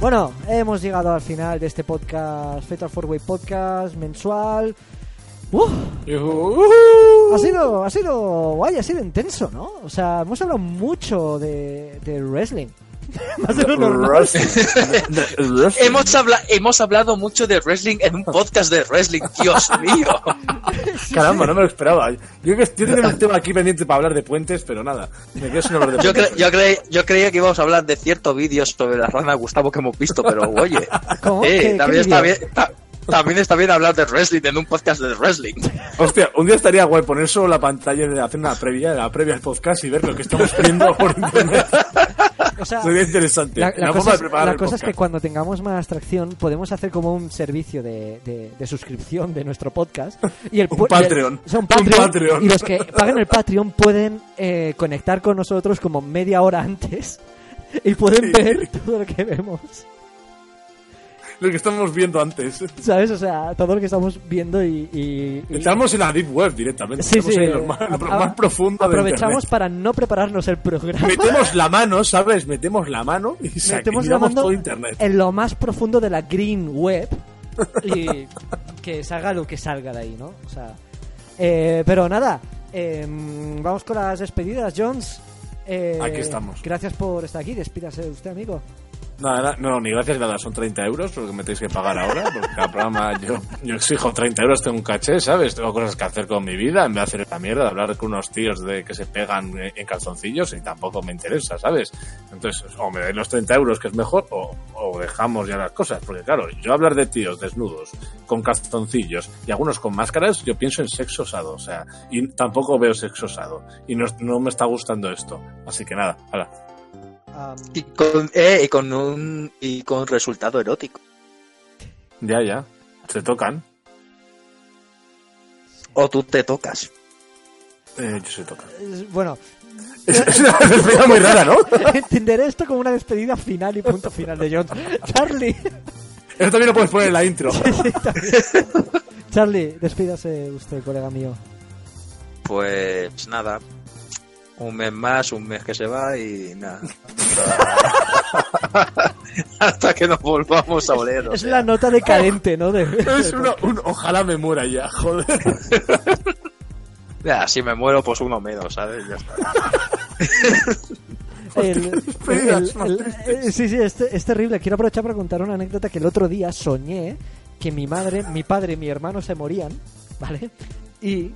Bueno, hemos llegado al final de este podcast, Fatal Four Way Podcast mensual. Ha sido, ha sido guay, ha sido intenso, ¿no? O sea, hemos hablado mucho de, de wrestling. Hemos, habla hemos hablado mucho de wrestling en un podcast de wrestling, Dios mío. Caramba, no me lo esperaba. Yo, yo tenía un tema aquí pendiente para hablar de puentes, pero nada. Me quedo sin hablar de Yo, cre- yo, cre- yo creía que íbamos a hablar de ciertos vídeos sobre la rana de Gustavo que hemos visto, pero oye, ¿Cómo? eh, ¿Qué- qué también, está vídeo? bien, ta- también está bien hablar de wrestling en un podcast de wrestling. Hostia, un día estaría guay poner solo la pantalla de hacer una previa, la previa al podcast y ver lo que estamos viendo por internet. O sea, Sería interesante. La, cosa, es, preparar la el cosa es que cuando tengamos más tracción podemos hacer como un servicio de, de- de suscripción de nuestro podcast y el Un Patreon. y el- o sea, un Un Patreon, Patreon. y los que paguen el Patreon pueden eh, conectar con nosotros como media hora antes y pueden Sí. ver todo lo que vemos Lo que estamos viendo antes. sabes o sea todo lo que estamos viendo y, y- y- Estamos en la Deep Web directamente. Sí, Estamos sí, en lo más, lo más profundo aprovechamos para no prepararnos el programa Metemos la mano, ¿sabes? Metemos la mano y metemos la mano todo Internet. en lo más profundo de la green web y que salga lo que salga de ahí, ¿no? O sea, eh, pero nada, em, vamos con las despedidas, Jones. Eh, Aquí estamos. Gracias por estar aquí. Despídase usted, amigo. Nada, no, ni gracias nada, son 30 euros lo que me tenéis que pagar ahora, porque cada programa yo, exijo 30 euros, tengo un caché, ¿sabes? Tengo cosas que hacer con mi vida, en vez de hacer esta mierda, de hablar con unos tíos de que se pegan en calzoncillos y tampoco me interesa, ¿sabes? Entonces, o me dais los 30 euros, que es mejor, o, o dejamos ya las cosas, porque claro, yo hablar de tíos desnudos, con calzoncillos y algunos con máscaras, yo pienso en sexo osado, o sea, y tampoco veo sexo osado, y no, no me está gustando esto, así que nada, hala. Y con, eh, y con un y con resultado erótico. Ya, ya, se tocan. O tú te tocas. Eh, yo se tocan. es- bueno, Es, una despedida muy rara, ¿no? entenderé esto como una despedida final y punto final de Jones. Charlie, Eso también lo puedes poner en la intro. Charlie, despídase usted, colega mío. Pues nada. Un mes más, un mes que se va y nada. Hasta que nos volvamos a oler. Es la nota decadente, ¿no? De, Es una, un ojalá me muera ya, joder. Ya, si me muero, pues uno menos, ¿sabes? Ya está. El- el- el- sí, sí, es, es terrible. Quiero aprovechar para contar una anécdota que el otro día soñé que mi madre, mi padre y mi hermano se morían, ¿vale? Y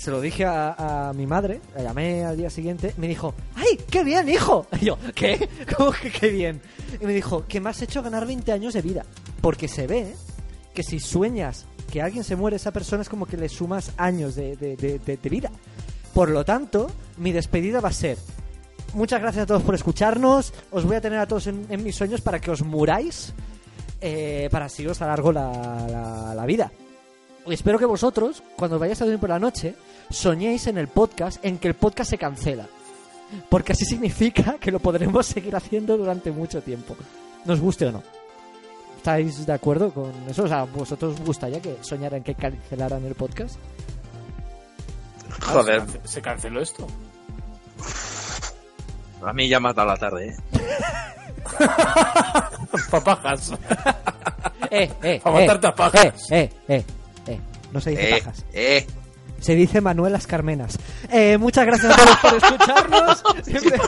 se lo dije a, mi madre, la llamé al día siguiente, me dijo, ¡ay, qué bien, hijo! Y yo, ¿qué? ¿Cómo que qué bien? Y me dijo, que me has hecho ganar 20 años de vida. Porque se ve que si sueñas que alguien se muere, esa persona es como que le sumas años de, de- de- vida. Por lo tanto, mi despedida va a ser Muchas gracias a todos por escucharnos. Os voy a tener a todos en, mis sueños para que os muráis. eh, para así os alargo la, la- vida. Espero que vosotros, cuando vayáis a dormir por la noche, soñéis en el podcast en que el podcast se cancela. Porque así significa que lo podremos seguir haciendo durante mucho tiempo. Nos guste o no. ¿Estáis de acuerdo con eso? O sea, ¿vosotros os gustaría que soñaran que cancelaran el podcast? Joder, ¿Se canceló esto? a mí ya me ha dado la tarde, ¿eh? Papajas. Eh, eh, A matarte a pajas. eh, eh, eh, eh. No se dice Eh, pajas. eh. Se dice Manuelas Carmenas. Eh, muchas gracias a todos por escucharnos. Siempre-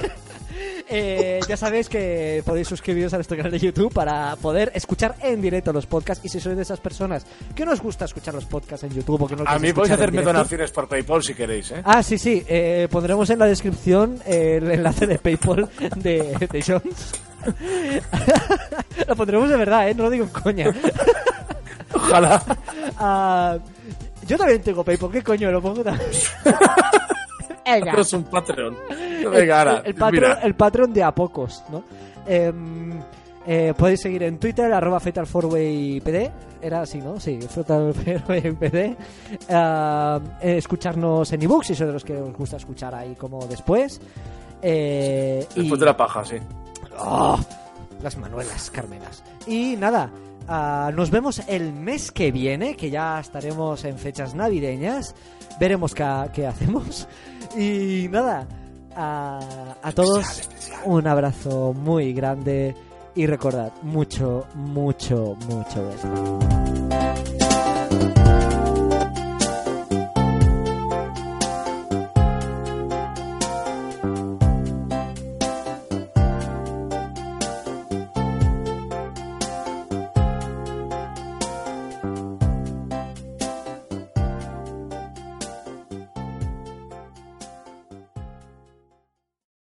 Eh, ya sabéis que podéis suscribiros a nuestro canal de YouTube para poder escuchar en directo los podcasts. Y si sois de esas personas que no os gusta escuchar los podcasts en YouTube o que no los A mí podéis hacerme donaciones por PayPal si queréis, ¿eh? Ah, sí, sí. eh, pondremos en la descripción el enlace de PayPal de, de Jones. lo pondremos de verdad, ¿eh? No lo digo en coña. Ojalá. Ah, yo también tengo PayPal. ¿Qué coño? Lo pongo también. Venga. Es un Patreon. Venga, ahora. el, el Patreon, mira. el Patreon de a pocos, ¿no? Em, eh, podéis seguir en Twitter, arroba FatalFourWayPD. Era así, ¿no? Sí, FatalFourWayPD. Ah, eh, escucharnos en ebooks, si sois de los que os gusta escuchar ahí como después. Eh, y- Después de la paja, sí. ¡Oh! las Manuelas Carmenas. Y nada, Ah, nos vemos el mes que viene, que ya estaremos en fechas navideñas. Veremos qué, hacemos. Y nada, a, a todos un abrazo muy grande y recordad, mucho, mucho, mucho beso.